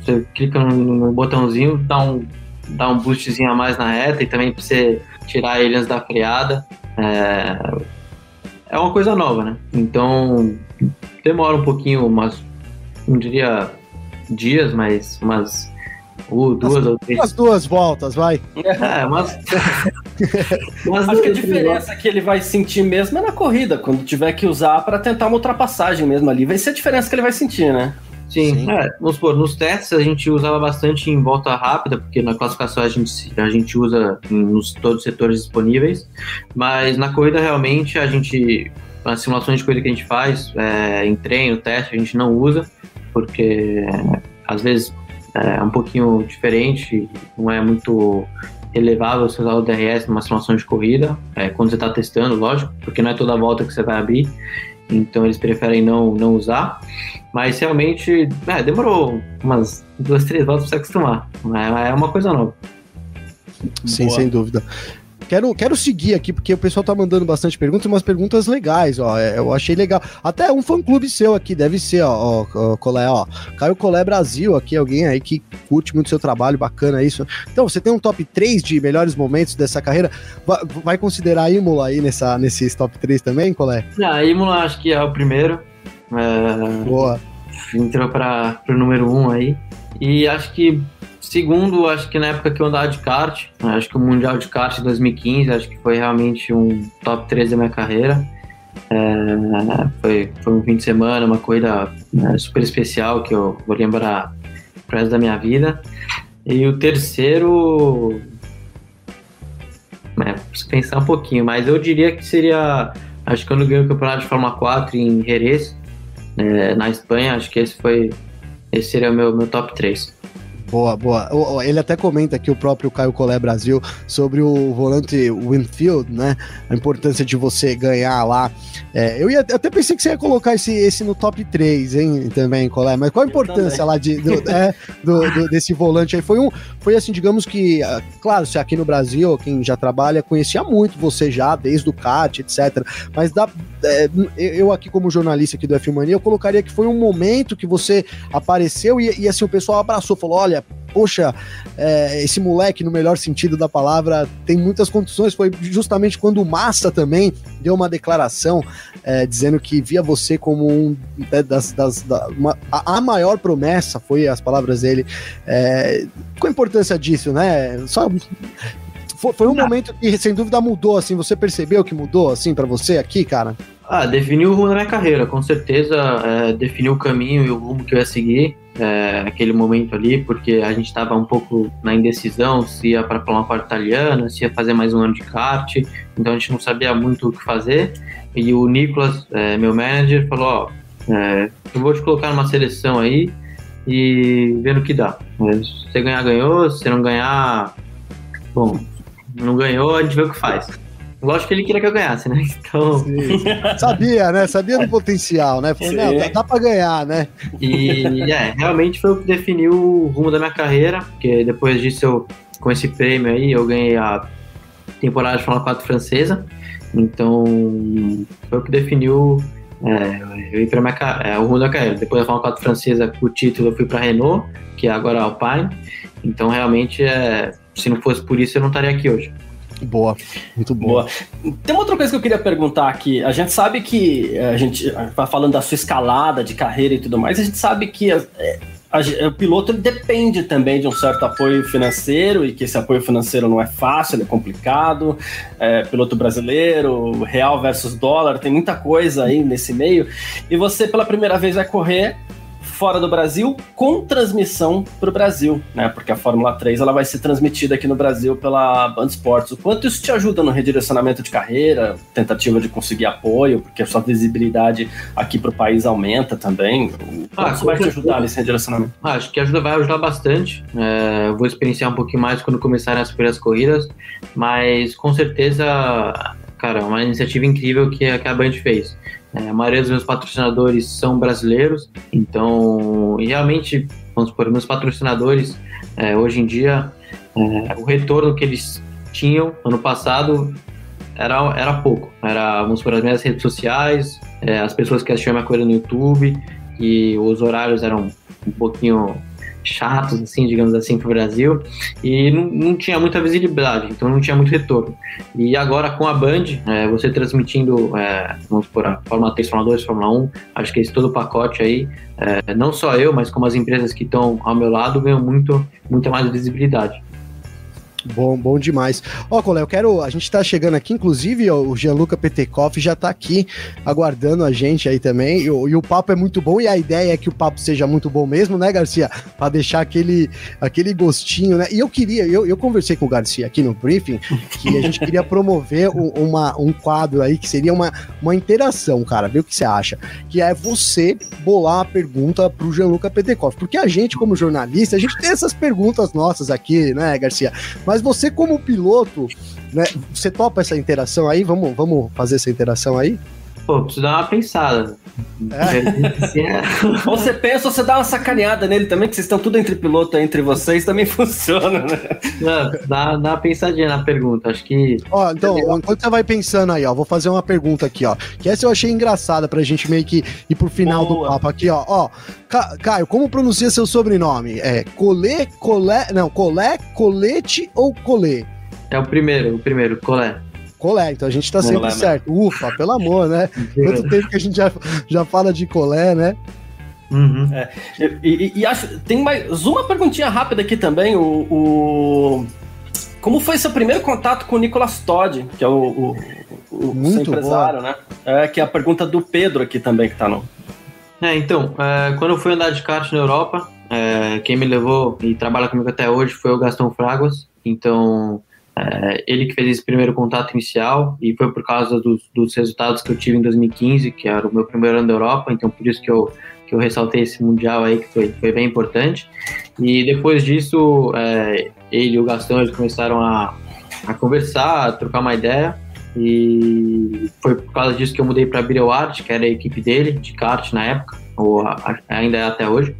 você clica no, no, botãozinho, dá um, dá um boostzinho a mais na reta e também pra você tirar ele antes da freada. É, é uma coisa nova, né? Então, demora um pouquinho, umas, não diria dias, mas umas Uh, duas as, ou três. Umas duas voltas, vai. É, mas. mas Acho que a diferença que ele vai sentir mesmo é na corrida, quando tiver que usar para tentar uma ultrapassagem mesmo ali. Vai ser a diferença que ele vai sentir, né? Sim, Sim. É, vamos supor, nos testes a gente usava bastante em volta rápida, porque na classificação a gente, a gente usa nos todos os setores disponíveis, mas na corrida realmente a gente, nas simulações de corrida que a gente faz, é, em treino, teste, a gente não usa, porque às vezes é um pouquinho diferente, não é muito relevável você usar o DRS numa simulação de corrida, é, quando você está testando, lógico, porque não é toda volta que você vai abrir, então eles preferem não, não usar. Mas realmente, é, demorou umas duas, três voltas para se acostumar. É, é uma coisa nova. Sim, Boa. sem dúvida. Quero, quero seguir aqui, porque o pessoal tá mandando bastante perguntas, umas perguntas legais, ó. É, eu achei legal. Até um fã-clube seu aqui, deve ser, ó, ó, Colé, ó. Caio Colé Brasil aqui, alguém aí que curte muito seu trabalho, bacana isso. Então, você tem um top 3 de melhores momentos dessa carreira. Vai, vai considerar a Imola aí nessa, nesses top 3 também, Colé? Ah, a Imola acho que é o primeiro. É... Boa. Entrou para o número 1 um aí. E acho que Segundo, acho que na época que eu andava de kart, acho que o Mundial de Kart de 2015, acho que foi realmente um top 3 da minha carreira. É, foi, foi um fim de semana, uma corrida né, super especial que eu vou lembrar pro resto da minha vida. E o terceiro. É, preciso pensar um pouquinho, mas eu diria que seria. Acho que quando ganhei o campeonato de Fórmula 4 em Jerez, é, na Espanha, acho que esse foi. Esse seria o meu, meu top 3. Boa, boa. Ele até comenta aqui o próprio Caio Colé Brasil sobre o volante Winfield, né? A importância de você ganhar lá. É, eu ia, até pensei que você ia colocar esse, esse no top 3, hein, também, Colé. Mas qual a importância lá de, do, é, do, do, desse volante aí? Foi um, foi assim, digamos que, ah, claro, se aqui no Brasil, quem já trabalha, conhecia muito você já, desde o kart, etc. Mas dá, é, eu aqui como jornalista aqui do F Mania, eu colocaria que foi um momento que você apareceu e, e assim, o pessoal abraçou, falou, olha, poxa, é, esse moleque, no melhor sentido da palavra, tem muitas condições. Foi justamente quando o Massa também deu uma declaração é, dizendo que via você como um né, das, das da, uma, a, maior promessa, foi as palavras dele. É, qual a importância disso, né? Só foi, foi um momento que sem dúvida mudou, assim, você percebeu que mudou, assim, para você aqui, cara? Ah, definiu o rumo da minha carreira, com certeza é, definiu o caminho e o rumo que eu ia seguir é, naquele momento ali, porque a gente estava um pouco na indecisão se ia para uma parte italiana, se ia fazer mais um ano de kart, então a gente não sabia muito o que fazer. E o Nicolas, é, meu manager, falou: Ó, é, eu vou te colocar numa seleção aí e ver no que dá. Se você ganhar, ganhou, se não ganhar, bom, não ganhou, a gente vê o que faz. Lógico que ele queria que eu ganhasse, né? Então. Sim. Sabia, né? Sabia do potencial, né? Falou, não, dá, dá pra ganhar, né? E é, realmente foi o que definiu o rumo da minha carreira, porque depois disso eu, com esse prêmio aí, eu ganhei a temporada de Fórmula 4 francesa. Então, foi o que definiu é, eu ir pra minha, é, o rumo da carreira. Depois da Fórmula 4 francesa, com o título, eu fui pra Renault, que é agora a Alpine. Então, realmente, é, se não fosse por isso, eu não estaria aqui hoje. Boa, muito boa. boa. Tem uma outra coisa que eu queria perguntar aqui. A gente sabe que a gente vai falando da sua escalada de carreira e tudo mais, a gente sabe que a, a, o piloto depende também de um certo apoio financeiro e que esse apoio financeiro não é fácil, é complicado. É, piloto brasileiro, real versus dólar, tem muita coisa aí nesse meio. E você, pela primeira vez, vai correr fora do Brasil com transmissão para o Brasil, né? Porque a Fórmula 3 ela vai ser transmitida aqui no Brasil pela Band Sports. O quanto isso te ajuda no redirecionamento de carreira, tentativa de conseguir apoio, porque a sua visibilidade aqui para o país aumenta também. O ah, isso vai te ajudar nesse redirecionamento? Ah, acho que ajuda, vai ajudar bastante. É, vou experienciar um pouquinho mais quando começarem as primeiras corridas, mas com certeza, cara, é uma iniciativa incrível que a Band fez. É, a maioria dos meus patrocinadores são brasileiros, então, realmente, vamos supor, meus patrocinadores, é, hoje em dia, é, o retorno que eles tinham ano passado era, era pouco. Era, vamos supor, as minhas redes sociais, é, as pessoas que assistiam minha coisa no YouTube, e os horários eram um pouquinho chatos, assim, digamos assim, para o Brasil, e não, não, tinha muita visibilidade, então não tinha muito retorno. E agora com a Band, é, você transmitindo, é, vamos por a Fórmula 3, Fórmula 2, Fórmula 1, acho que esse todo o pacote aí, é, não só eu, mas como as empresas que estão ao meu lado, ganham muito, muita mais visibilidade. Bom, bom demais. Ó, Colé, eu quero. A gente tá chegando aqui, inclusive, ó, o Gianluca Petekoff já tá aqui aguardando a gente aí também. E, e, o papo é muito bom, e a ideia é que o papo seja muito bom mesmo, né, Garcia? Pra deixar aquele, aquele gostinho, né? E eu queria, eu, eu conversei com o Garcia aqui no briefing, que a gente queria promover um, uma, um quadro aí que seria uma, uma interação, cara. Vê o que você acha. Que é você bolar uma pergunta pro Gianluca Petekoff. Porque a gente, como jornalista, a gente tem essas perguntas nossas aqui, né, Garcia? Mas mas você, como piloto, né, você topa essa interação aí? Vamos, vamos fazer essa interação aí? Pô, preciso dar uma pensada. É. você pensa, você dá uma sacaneada nele também, que vocês estão tudo entre piloto entre vocês, também funciona, né? Não, dá, dá uma pensadinha na pergunta, acho que. Ó, então, enquanto você vai pensando aí, ó, vou fazer uma pergunta aqui, ó. Que essa eu achei engraçada pra gente meio que ir pro final Boa. do papo aqui, ó. Ó, Caio, como pronuncia seu sobrenome? É Colê, Colé, não, Colé, Colete ou Colê? É o primeiro, o primeiro, Colé. Colé, então a gente tá sempre certo. Ufa, pelo amor, né? Quanto tempo que a gente já, já fala de colé, né? Uhum. É, e, e, e, acho, tem mais uma perguntinha rápida aqui também. O, o, como foi seu primeiro contato com o Nicolas Todd, que é o, o, o Muito empresário, boa. né? É, que é a pergunta do Pedro aqui também que tá no. É, então, é, quando eu fui andar de kart na Europa, é, quem me levou e trabalha comigo até hoje foi o Gastão Fraguas. Então, é, ele que fez esse primeiro contato inicial e foi por causa dos, dos, resultados que eu tive em 2015, que era o meu primeiro ano da Europa, então por isso que eu, que eu ressaltei esse Mundial aí, que foi, foi bem importante. E depois disso, é, ele e o Gastão eles começaram a, a conversar, a trocar uma ideia, e foi por causa disso que eu mudei para a Bireuart, que era a equipe dele, de kart na época ou ainda é até hoje.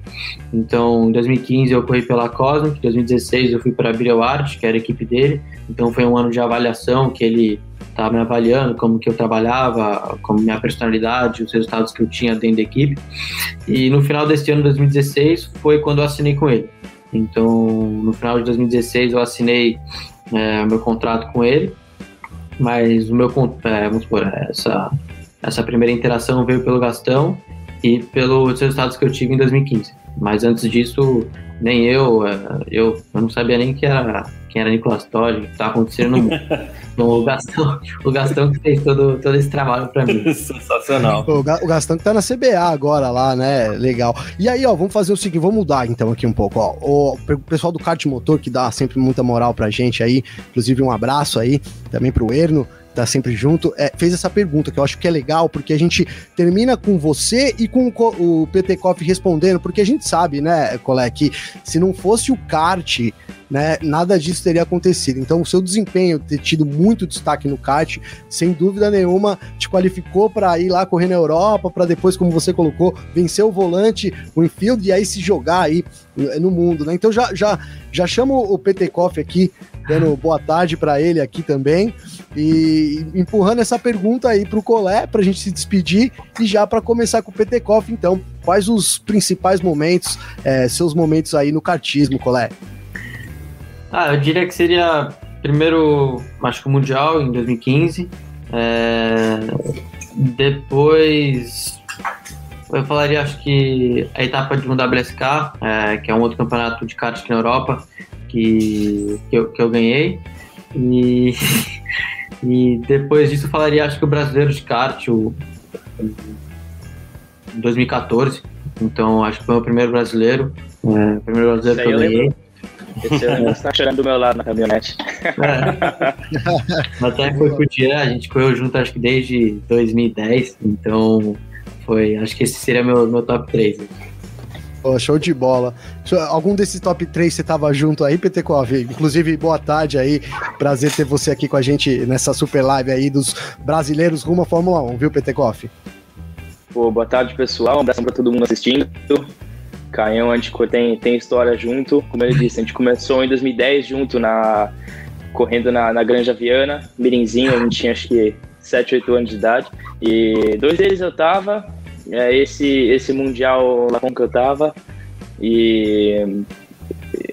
Então, em 2015 eu corri pela Cosmic, em 2016 eu fui para a BioArt, que era a equipe dele. Então foi um ano de avaliação que ele estava me avaliando como que eu trabalhava, como minha personalidade, os resultados que eu tinha dentro da equipe. E no final desse ano, 2016, foi quando eu assinei com ele. Então, no final de 2016 eu assinei é, meu contrato com ele, mas o meu, é, vamos supor, essa, essa primeira interação veio pelo Gastão e pelos resultados que eu tive em 2015. Mas antes disso, nem eu, é, eu, eu não sabia nem que era, quem era Nicolas Todd, o que estava acontecendo no, no Gastão, o Gastão que fez todo, todo esse trabalho para mim. Sensacional. O, o Gastão que tá na CBA agora lá, né? Legal. E aí, ó, vamos fazer o seguinte, vamos mudar então aqui um pouco, ó. O pessoal do kart motor que dá sempre muita moral pra gente aí, inclusive um abraço aí também pro Erno tá sempre junto, é, fez essa pergunta que eu acho que é legal, porque a gente termina com você e com o, o PT Coffee respondendo, porque a gente sabe, né, Colé, que se não fosse o kart, né, nada disso teria acontecido. Então, o seu desempenho, ter tido muito destaque no kart, sem dúvida nenhuma, te qualificou para ir lá correr na Europa, para depois, como você colocou, vencer o volante, o infield e aí se jogar aí no mundo, né? Então já já já chamo o PT Coffee aqui, dando boa tarde para ele aqui também. E empurrando essa pergunta aí para o Colé, para a gente se despedir e já para começar com o PT Coffee, então, quais os principais momentos, é, seus momentos aí no kartismo, Colé? Ah, eu diria que seria primeiro, acho que o Mundial em 2015, é, depois eu falaria, acho que a etapa de um WSK, é, que é um outro campeonato de kart aqui na Europa, que, que, eu, que eu ganhei. E E depois disso eu falaria, acho que o brasileiro de kart, o 2014. Então acho que foi o primeiro brasileiro. É, o primeiro brasileiro que eu ganhei. Esse ano você tá chorando do meu lado na caminhonete. É. Até foi o Jean, a gente correu junto acho que desde 2010. Então foi. Acho que esse seria meu, meu top 3. Oh, show de bola. Algum desses top 3 você tava junto aí, Petekov? Inclusive, boa tarde aí. Prazer ter você aqui com a gente nessa super live aí dos brasileiros rumo à Fórmula 1, viu, Petekov? Pô, boa tarde, pessoal. Um abraço pra todo mundo assistindo. Caião, a gente tem, tem história junto. Como ele disse, a gente começou em 2010 junto na correndo na, na Granja Viana, Mirinzinho, a gente tinha acho que 7, 8 anos de idade. E dois deles eu tava, é, esse, esse Mundial lá com que eu tava e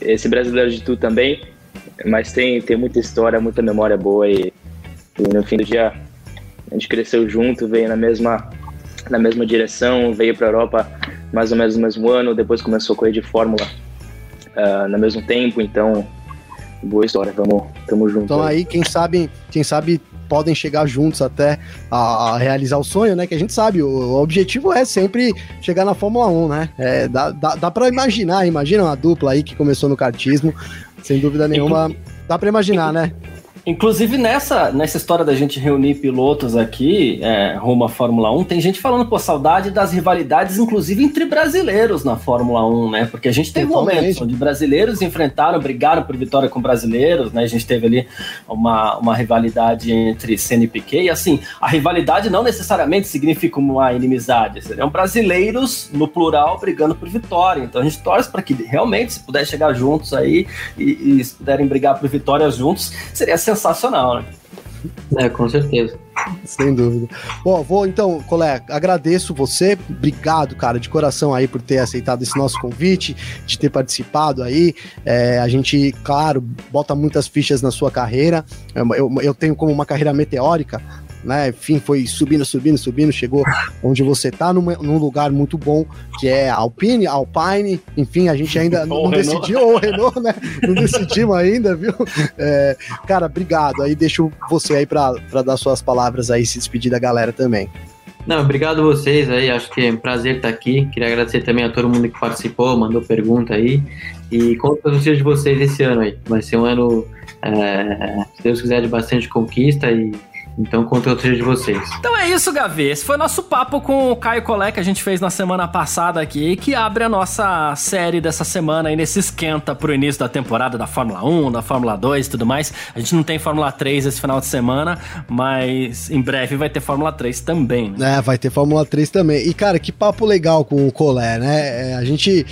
esse Brasileiro de Tu também, mas tem, tem muita história, muita memória boa e, e no fim do dia a gente cresceu junto, veio na mesma, na mesma direção, veio para a Europa mais ou menos no mesmo ano, depois começou a correr de Fórmula uh, no mesmo tempo, então boa história, vamos, tamo junto. Então aí, quem sabe, quem sabe podem chegar juntos até a, a realizar o sonho, né? Que a gente sabe, o, o, objetivo é sempre chegar na Fórmula 1, né? É, dá dá, dá para imaginar, imagina uma dupla aí que começou no kartismo, sem dúvida nenhuma, dá para imaginar, né? Inclusive nessa, nessa história da gente reunir pilotos aqui, é, rumo à Fórmula 1, tem gente falando, pô, saudade das rivalidades, inclusive entre brasileiros na Fórmula 1, né? Porque a gente teve Totalmente. momentos onde brasileiros enfrentaram, brigaram por vitória com brasileiros, né? A gente teve ali uma, uma rivalidade entre Senna e Piquet, e assim, a rivalidade não necessariamente significa uma inimizade, seriam brasileiros, no plural, brigando por vitória. Então a gente torce para que realmente, se puder chegar juntos aí e, e se puderem brigar por vitórias juntos, seria sensacional, né? É, com certeza. Sem dúvida. Bom, vou então, colega, agradeço você. Obrigado, cara, de coração aí por ter aceitado esse nosso convite, de ter participado aí. É, a gente, claro, bota muitas fichas na sua carreira. Eu, eu tenho como uma carreira meteórica, né? Enfim, foi subindo, subindo, subindo, chegou onde você tá num, num lugar muito bom, que é Alpine, Alpine, enfim, a gente ainda não, não decidiu, ou Renault, né? Não decidimos ainda, viu? É, cara, obrigado. Aí deixo você aí para dar suas palavras aí, se despedir da galera também. Não, obrigado a vocês aí, acho que é um prazer estar aqui. Queria agradecer também a todo mundo que participou, mandou pergunta aí. E conto com os de vocês esse ano aí. Vai ser um ano, é, se Deus quiser, de bastante conquista e então, conteúdo seja de vocês. Então é isso, Gavi. Esse foi nosso papo com o Caio Colé que a gente fez na semana passada aqui, que abre a nossa série dessa semana aí nesse esquenta pro início da temporada da Fórmula 1, da Fórmula 2 e tudo mais. A gente não tem Fórmula 3 esse final de semana, mas em breve vai ter Fórmula 3 também. Né? É, vai ter Fórmula 3 também. E, cara, que papo legal com o Colé, né? É, a gente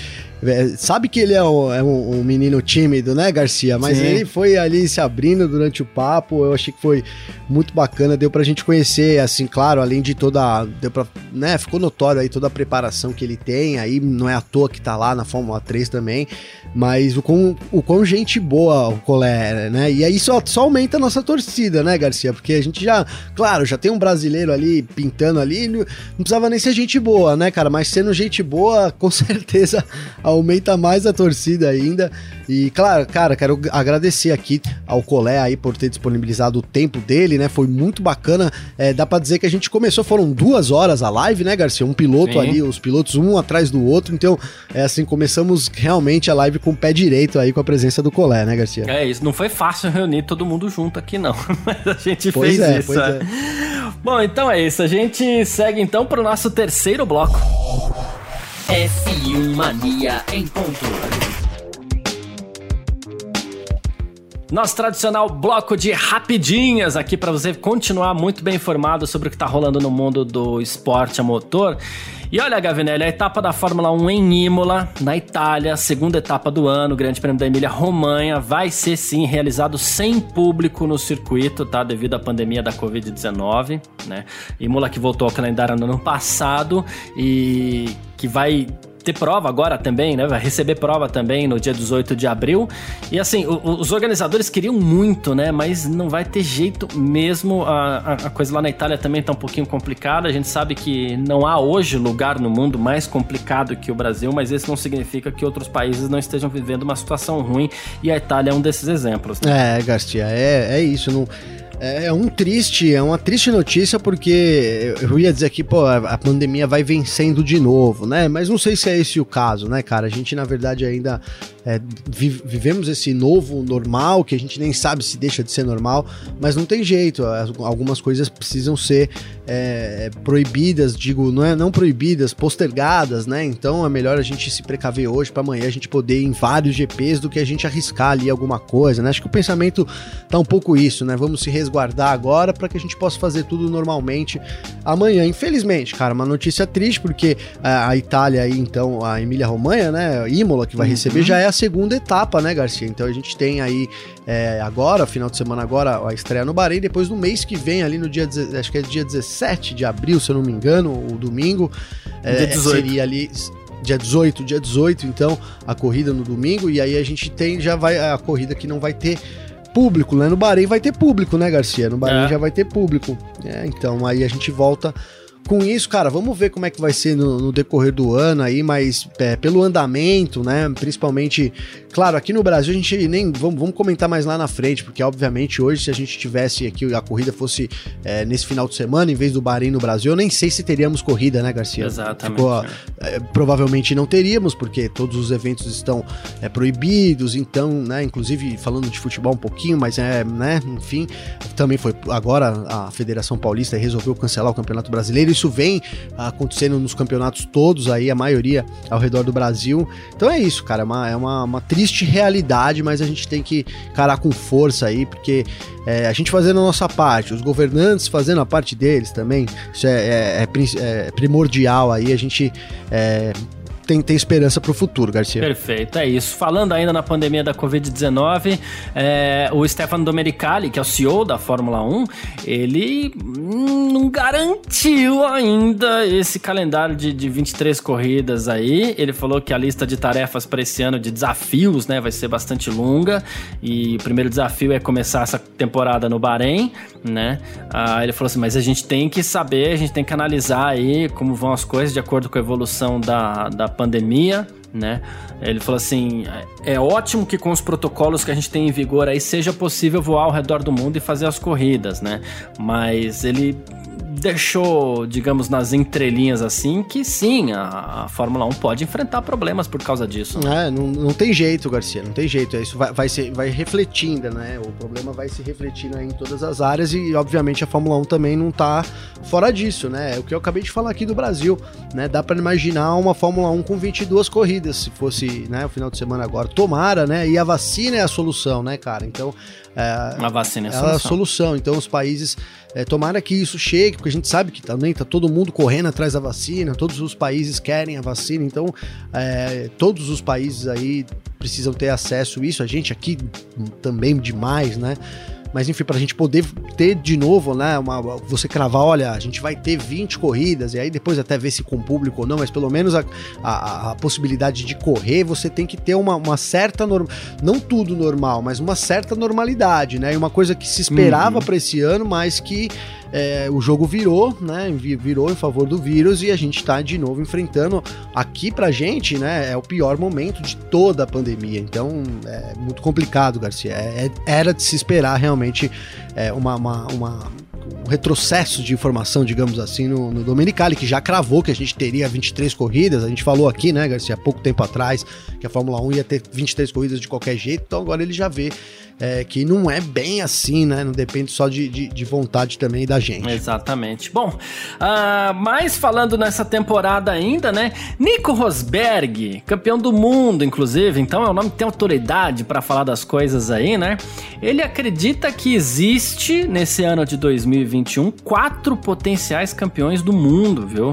sabe que ele é, um, é um, um, menino tímido, né, Garcia? Mas Sim. ele foi ali se abrindo durante o papo. Eu achei que foi muito bacana. Deu pra gente conhecer, assim, claro, além de toda. Deu pra, né, ficou notório aí toda a preparação que ele tem. Aí não é à toa que tá lá na Fórmula 3 também. Mas o quão, o quão gente boa o Colé, né? E aí só, só aumenta a nossa torcida, né, Garcia? Porque a gente já, claro, já tem um brasileiro ali pintando ali, não, não precisava nem ser gente boa, né, cara? Mas sendo gente boa, com certeza aumenta mais a torcida ainda. E claro, cara, quero agradecer aqui ao Colé aí por ter disponibilizado o tempo dele, né? Foi muito bacana. É, dá para dizer que a gente começou, foram duas horas a live, né, Garcia? Um piloto Sim. ali, os pilotos um atrás do outro. Então, é assim, começamos realmente a live com o pé direito aí com a presença do Colé, né, Garcia? É isso, não foi fácil reunir todo mundo junto aqui, não. Mas a gente pois fez é, isso. É. é. Bom, então é isso. A gente segue então para o nosso terceiro bloco. F1 Mania em ponto. Nosso tradicional bloco de rapidinhas aqui para você continuar muito bem informado sobre o que está rolando no mundo do esporte a motor. E olha, Gavinelli, a etapa da Fórmula 1 em Imola, na Itália, segunda etapa do ano, Grande Prêmio da Emília-Romanha, vai ser sim realizado sem público no circuito, tá? Devido à pandemia da Covid-19, né? Imola que voltou ao calendário no ano passado e que vai ter prova agora também, né? Vai receber prova também no dia 18 de abril. E assim, o, os organizadores queriam muito, né? Mas não vai ter jeito mesmo. A, a, coisa lá na Itália também tá um pouquinho complicada. A gente sabe que não há hoje lugar no mundo mais complicado que o Brasil, mas isso não significa que outros países não estejam vivendo uma situação ruim. E a Itália é um desses exemplos. Né? É, Garcia, é, é isso. Não é, é um triste, é uma triste notícia porque eu ia dizer que, pô, a pandemia vai vencendo de novo, né? Mas não sei se é esse o caso, né, cara? A gente, na verdade, ainda é, vivemos esse novo normal que a gente nem sabe se deixa de ser normal, mas não tem jeito. Algumas coisas precisam ser é, proibidas, digo, não é não proibidas, postergadas, né? Então é melhor a gente se precaver hoje para amanhã a gente poder ir em vários GPs do que a gente arriscar ali alguma coisa, né? Acho que o pensamento tá um pouco isso, né? Vamos se resguardar agora para que a gente possa fazer tudo normalmente amanhã. Infelizmente, cara, uma notícia triste porque a, a Itália aí, então, a Emília Romanha, né? Imola que vai uhum. receber já é a segunda etapa, né, Garcia? Então a gente tem aí é, agora, final de semana agora, a estreia no Bahrein, depois no mês que vem, ali no dia, acho que é dia 17 de abril, se eu não me engano, o domingo, é, seria ali dia 18, dia 18, então, a corrida no domingo, e aí a gente tem, já vai, a corrida que não vai ter público, né? No Bahrein vai ter público, né, Garcia? No Bahrein é. já vai ter público. É, então aí a gente volta com isso, cara, vamos ver como é que vai ser no, no decorrer do ano aí, mas é, pelo andamento, né? Principalmente, claro, aqui no Brasil a gente nem. Vamos, vamos, comentar mais lá na frente, porque obviamente hoje, se a gente tivesse aqui, a corrida fosse é, nesse final de semana, em vez do Bahrein no Brasil, eu nem sei se teríamos corrida, né, Garcia? Exatamente. Ficou, é, provavelmente não teríamos, porque todos os eventos estão é, proibidos, então, né? Inclusive falando de futebol um pouquinho, mas é, né? Enfim, também foi agora a Federação Paulista resolveu cancelar o Campeonato Brasileiro isso vem acontecendo nos campeonatos todos aí, a maioria ao redor do Brasil. Então é isso, cara, é uma, é uma, uma triste realidade, mas a gente tem que encarar com força aí, porque é, a gente fazendo a nossa parte, os governantes fazendo a parte deles também, isso é, é, é, é primordial aí, a gente é, tem, tem esperança para o futuro, Garcia. Perfeito, é isso. Falando ainda na pandemia da Covid-19, é, o Stefano Domenicali, que é o CEO da Fórmula 1, ele não garantiu ainda esse calendário de, de 23 corridas aí. Ele falou que a lista de tarefas para esse ano de desafios né, vai ser bastante longa. E o primeiro desafio é começar essa temporada no Bahrein, né? Ah, ele falou assim, mas a gente tem que saber, a gente tem que analisar aí como vão as coisas de acordo com a evolução da, da pandemia, né? Ele falou assim: é ótimo que com os protocolos que a gente tem em vigor aí seja possível voar ao redor do mundo e fazer as corridas, né? Mas ele deixou, digamos, nas entrelinhas assim, que sim, a, a, Fórmula 1 pode enfrentar problemas por causa disso. Né? É, não, não tem jeito, Garcia, não tem jeito. Isso vai, vai, ser, vai refletindo, né? O problema vai se refletindo em todas as áreas e, obviamente, a Fórmula 1 também não tá fora disso, né? É o que eu acabei de falar aqui do Brasil, né? Dá para imaginar uma Fórmula 1 com 22 corridas, se fosse, né, o final de semana agora. Tomara, né? E a vacina é a solução, né, cara? Então, é, a vacina é a solução. É a solução. Então, os países, é, tomara que isso chegue, porque a gente sabe que também tá todo mundo correndo atrás da vacina, todos os países querem a vacina, então, é, todos os países aí precisam ter acesso a isso. A gente aqui também demais, né? Mas enfim, para a gente poder ter de novo, né? Uma, você cravar, olha, a gente vai ter 20 corridas, e aí depois até ver se com público ou não, mas pelo menos a, a, a possibilidade de correr, você tem que ter uma, uma certa norma, não tudo normal, mas uma certa normalidade, né? E uma coisa que se esperava uhum. para esse ano, mas que é, o jogo virou, né? Virou em favor do vírus e a gente está de novo enfrentando aqui pra gente, né? É o pior momento de toda a pandemia. Então é muito complicado, Garcia. É, é era de se esperar realmente é, uma, uma, uma um retrocesso de informação, digamos assim, no, no que já cravou que a gente teria 23 corridas. A gente falou aqui, né, Garcia, há pouco tempo atrás, que a Fórmula 1 ia ter 23 corridas de qualquer jeito, então agora ele já vê é, que não é bem assim, né? Não depende só de, de, de vontade também da gente. Exatamente. Bom, uh, mas falando nessa temporada ainda, né? Nico Rosberg, campeão do mundo, inclusive, então é o nome que tem autoridade para falar das coisas aí, né? Ele acredita que existe nesse ano de 2021 quatro potenciais campeões do mundo, viu?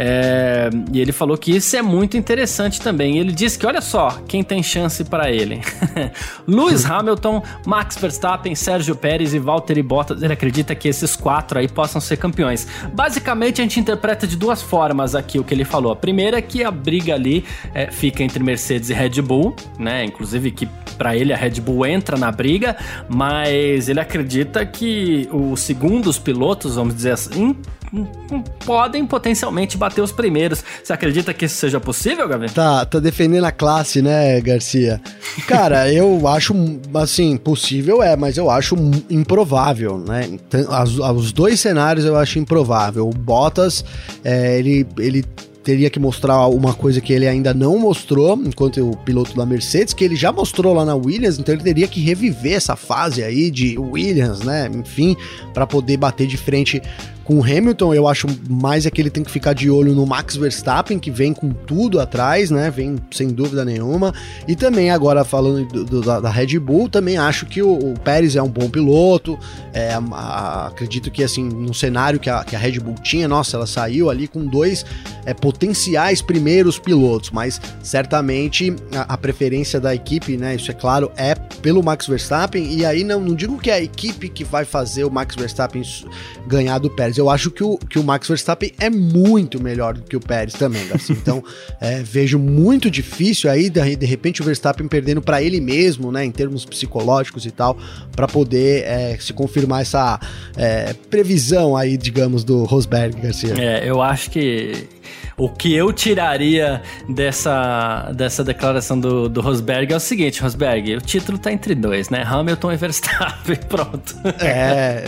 É, e ele falou que isso é muito interessante também. Ele disse que, olha só, quem tem chance para ele: Lewis Hamilton, Max Verstappen, Sérgio Pérez e Valtteri Bottas. Ele acredita que esses quatro aí possam ser campeões. Basicamente, a gente interpreta de duas formas aqui o que ele falou. A primeira é que a briga ali é, fica entre Mercedes e Red Bull, né? Inclusive que para ele a Red Bull entra na briga, mas ele acredita que os segundos pilotos, vamos dizer assim, podem potencialmente bater os primeiros. Você acredita que isso seja possível, Gabriel? Tá, tá defendendo a classe, né, Garcia? Cara, eu acho, assim, possível é, mas eu acho improvável, né? Então, os dois cenários eu acho improvável. O Bottas, é, ele, ele teria que mostrar uma coisa que ele ainda não mostrou, enquanto o piloto da Mercedes, que ele já mostrou lá na Williams, então ele teria que reviver essa fase aí de Williams, né? Enfim, para poder bater de frente com o Hamilton, eu acho mais é que ele tem que ficar de olho no Max Verstappen, que vem com tudo atrás, né? Vem sem dúvida nenhuma. E também, agora falando do, do, da, da, Red Bull, também acho que o, o Pérez é um bom piloto. É, a, acredito que, assim, no cenário que a, que a Red Bull tinha, nossa, ela saiu ali com dois é, potenciais primeiros pilotos, mas certamente a, a, preferência da equipe, né? Isso é claro, é pelo Max Verstappen. E aí não, não digo que é a equipe que vai fazer o Max Verstappen ganhar do Pérez eu acho que o, que o Max Verstappen é muito melhor do que o Pérez também, assim. Então, é, vejo muito difícil aí, de, de repente, o Verstappen perdendo para ele mesmo, né, em termos psicológicos e tal, para poder é, se confirmar essa é, previsão aí, digamos, do Rosberg, Garcia. É, eu acho que o que eu tiraria dessa, dessa declaração do, do Rosberg é o seguinte, Rosberg, o título tá entre dois, né? Hamilton e Verstappen, pronto. É,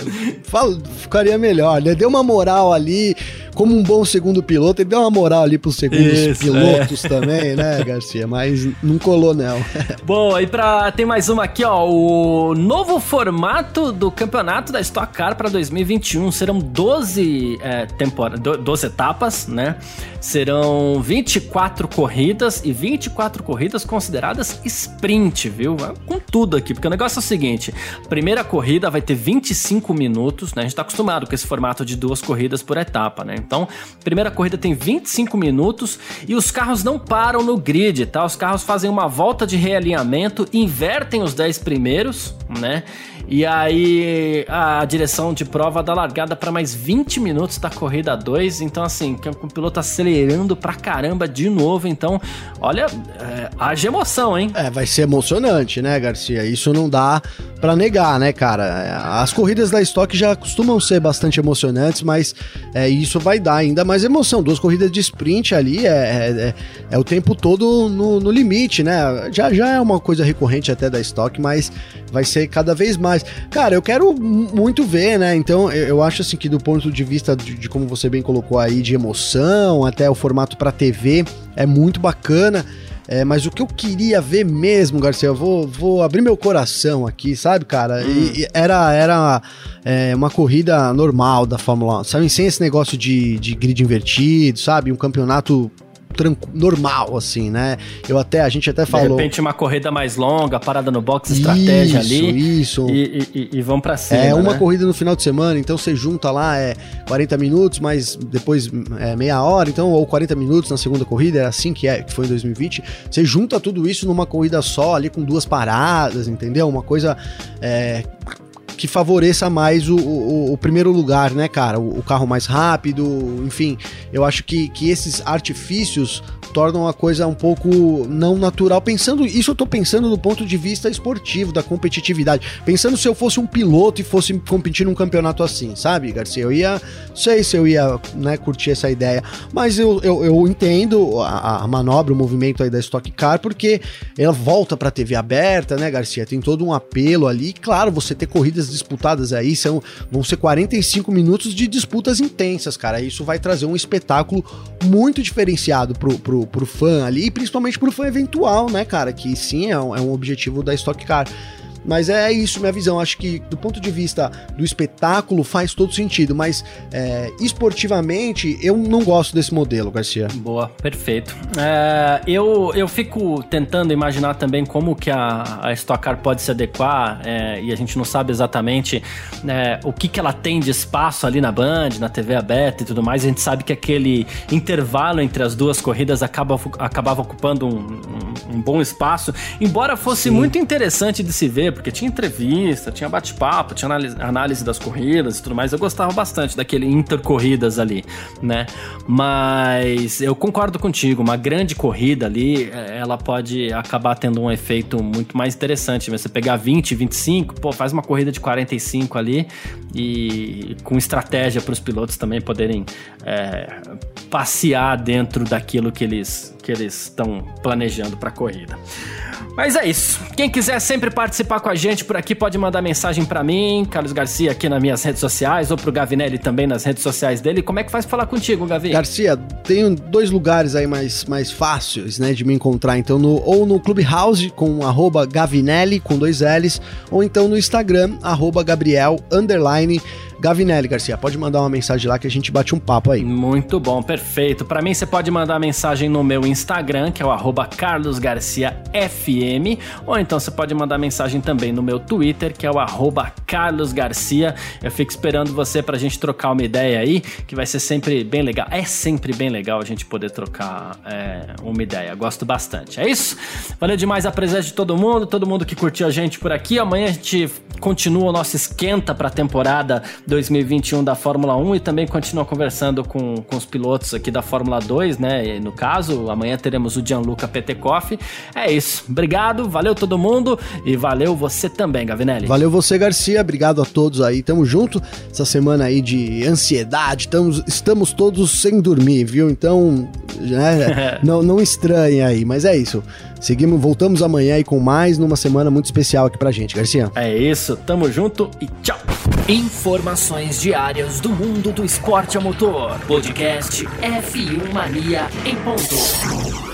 ficaria melhor, né? Deu uma moral ali, como um bom segundo piloto, ele deu uma moral ali pros segundos Isso, pilotos é. também, né, Garcia? Mas não colou, não. Bom, e pra, tem mais uma aqui, ó, o novo formato do campeonato da Stock Car para 2021, serão 12 é, temporadas, 12 etapas, né? Serão 24 corridas e 24 corridas consideradas sprint, viu? Com tudo aqui, porque o negócio é o seguinte: primeira corrida vai ter 25 minutos, né? A gente tá acostumado com esse formato de duas corridas por etapa, né? Então, primeira corrida tem 25 minutos e os carros não param no grid, tá? Os carros fazem uma volta de realinhamento, invertem os 10 primeiros, né? E aí a direção de prova dá largada para mais 20 minutos da corrida 2. Então, assim, o piloto acelerando pra caramba de novo. Então, olha, é, haja emoção, hein? É, vai ser emocionante, né, Garcia? Isso não dá para negar, né, cara? As corridas da Stock já costumam ser bastante emocionantes, mas é, isso vai dar ainda mais emoção. Duas corridas de sprint ali é, é, é, é o tempo todo no, no limite, né? Já, já é uma coisa recorrente até da Stock, mas vai ser cada vez mais. Cara, eu quero muito ver, né? Então, eu, eu acho assim que do ponto de vista de, de, como você bem colocou aí, de emoção, até o formato para TV, é muito bacana. É, mas o que eu queria ver mesmo, Garcia, eu vou, vou abrir meu coração aqui, sabe, cara? Hum. E, e era era é, uma corrida normal da Fórmula 1, sabe? Sem esse negócio de, de grid invertido, sabe? Um campeonato normal, assim, né? Eu até, a gente até falou. De repente, uma corrida mais longa, parada no box, estratégia isso, ali. Isso, e, e, e vão para cima. É uma né? corrida no final de semana, então você junta lá é 40 minutos, mas depois é meia hora, então, ou 40 minutos na segunda corrida, era assim que, é, que foi em 2020. Você junta tudo isso numa corrida só, ali com duas paradas, entendeu? Uma coisa. É, que favoreça mais o, o, o, primeiro lugar, né, cara? O, o, carro mais rápido, enfim. Eu acho que, que esses artifícios tornam a coisa um pouco não natural. Pensando, isso eu tô pensando do ponto de vista esportivo, da competitividade. Pensando se eu fosse um piloto e fosse competir num campeonato assim, sabe, Garcia? Eu ia, sei se eu ia, né, curtir essa ideia, mas eu, eu, eu entendo a, a, manobra, o movimento aí da Stock Car, porque ela volta pra TV aberta, né, Garcia? Tem todo um apelo ali. Claro, você ter corridas disputadas aí, são, vão ser 45 minutos de disputas intensas, cara. Isso vai trazer um espetáculo muito diferenciado pro, pro pro, fã ali, e principalmente pro fã eventual, né, cara? Que sim, é um, é um objetivo da Stock Car. Mas é isso, minha visão. Acho que do ponto de vista do espetáculo faz todo sentido, mas é, esportivamente eu não gosto desse modelo, Garcia. Boa, perfeito. É, eu, eu fico tentando imaginar também como que a, a Stock Car pode se adequar é, e a gente não sabe exatamente né, o que, que ela tem de espaço ali na Band, na TV aberta e tudo mais. A gente sabe que aquele intervalo entre as duas corridas acaba, acabava ocupando um, um, um bom espaço, embora fosse Sim. muito interessante de se ver porque tinha entrevista, tinha bate-papo, tinha análise das corridas e tudo mais. Eu gostava bastante daquele intercorridas ali, né? Mas eu concordo contigo, uma grande corrida ali, eh, ela pode acabar tendo um efeito muito mais interessante. Você pegar 20, 25, pô, faz uma corrida de 45 ali e com estratégia para os pilotos também poderem é, passear dentro daquilo que eles que eles estão planejando para a corrida. Mas é isso. Quem quiser sempre participar com a gente por aqui pode mandar mensagem para mim, Carlos Garcia, aqui nas minhas redes sociais, ou pro Gavinelli também nas redes sociais dele. Como é que faz pra falar contigo, Gavi? Garcia, tenho dois lugares aí mais, mais fáceis, né, de me encontrar. Então, no, ou no Clubhouse com arroba Gavinelli com dois L's, ou então no Instagram, arroba Gabriel underline Gavinelli, Garcia, pode mandar uma mensagem lá que a gente bate um papo aí. Muito bom, perfeito. Para mim, você pode mandar mensagem no meu Instagram, que é o carlosgarciafm, ou então você pode mandar mensagem também no meu Twitter, que é o carlosgarcia. Eu fico esperando você pra gente trocar uma ideia aí, que vai ser sempre bem legal. É sempre bem legal a gente poder trocar é, uma ideia. Gosto bastante. É isso? Valeu demais a presença de todo mundo, todo mundo que curtiu a gente por aqui. Amanhã a gente continua o nosso esquenta pra temporada 2021 da Fórmula 1 e também continua conversando com, com os pilotos aqui da Fórmula 2, né? E no caso, amanhã teremos o Gianluca Petekoff. É isso. Obrigado, valeu todo mundo e valeu você também, Gavinelli. Valeu você, Garcia. Obrigado a todos aí. Tamo junto. Essa semana aí de ansiedade, estamos, estamos todos sem dormir, viu? Então, né, não, não estranhe aí, mas é isso. Seguimos, voltamos amanhã aí com mais numa semana muito especial aqui pra gente, Garcia. É isso, tamo junto e tchau. Informações diárias do mundo do esporte a motor. Podcast F1 Mania em ponto.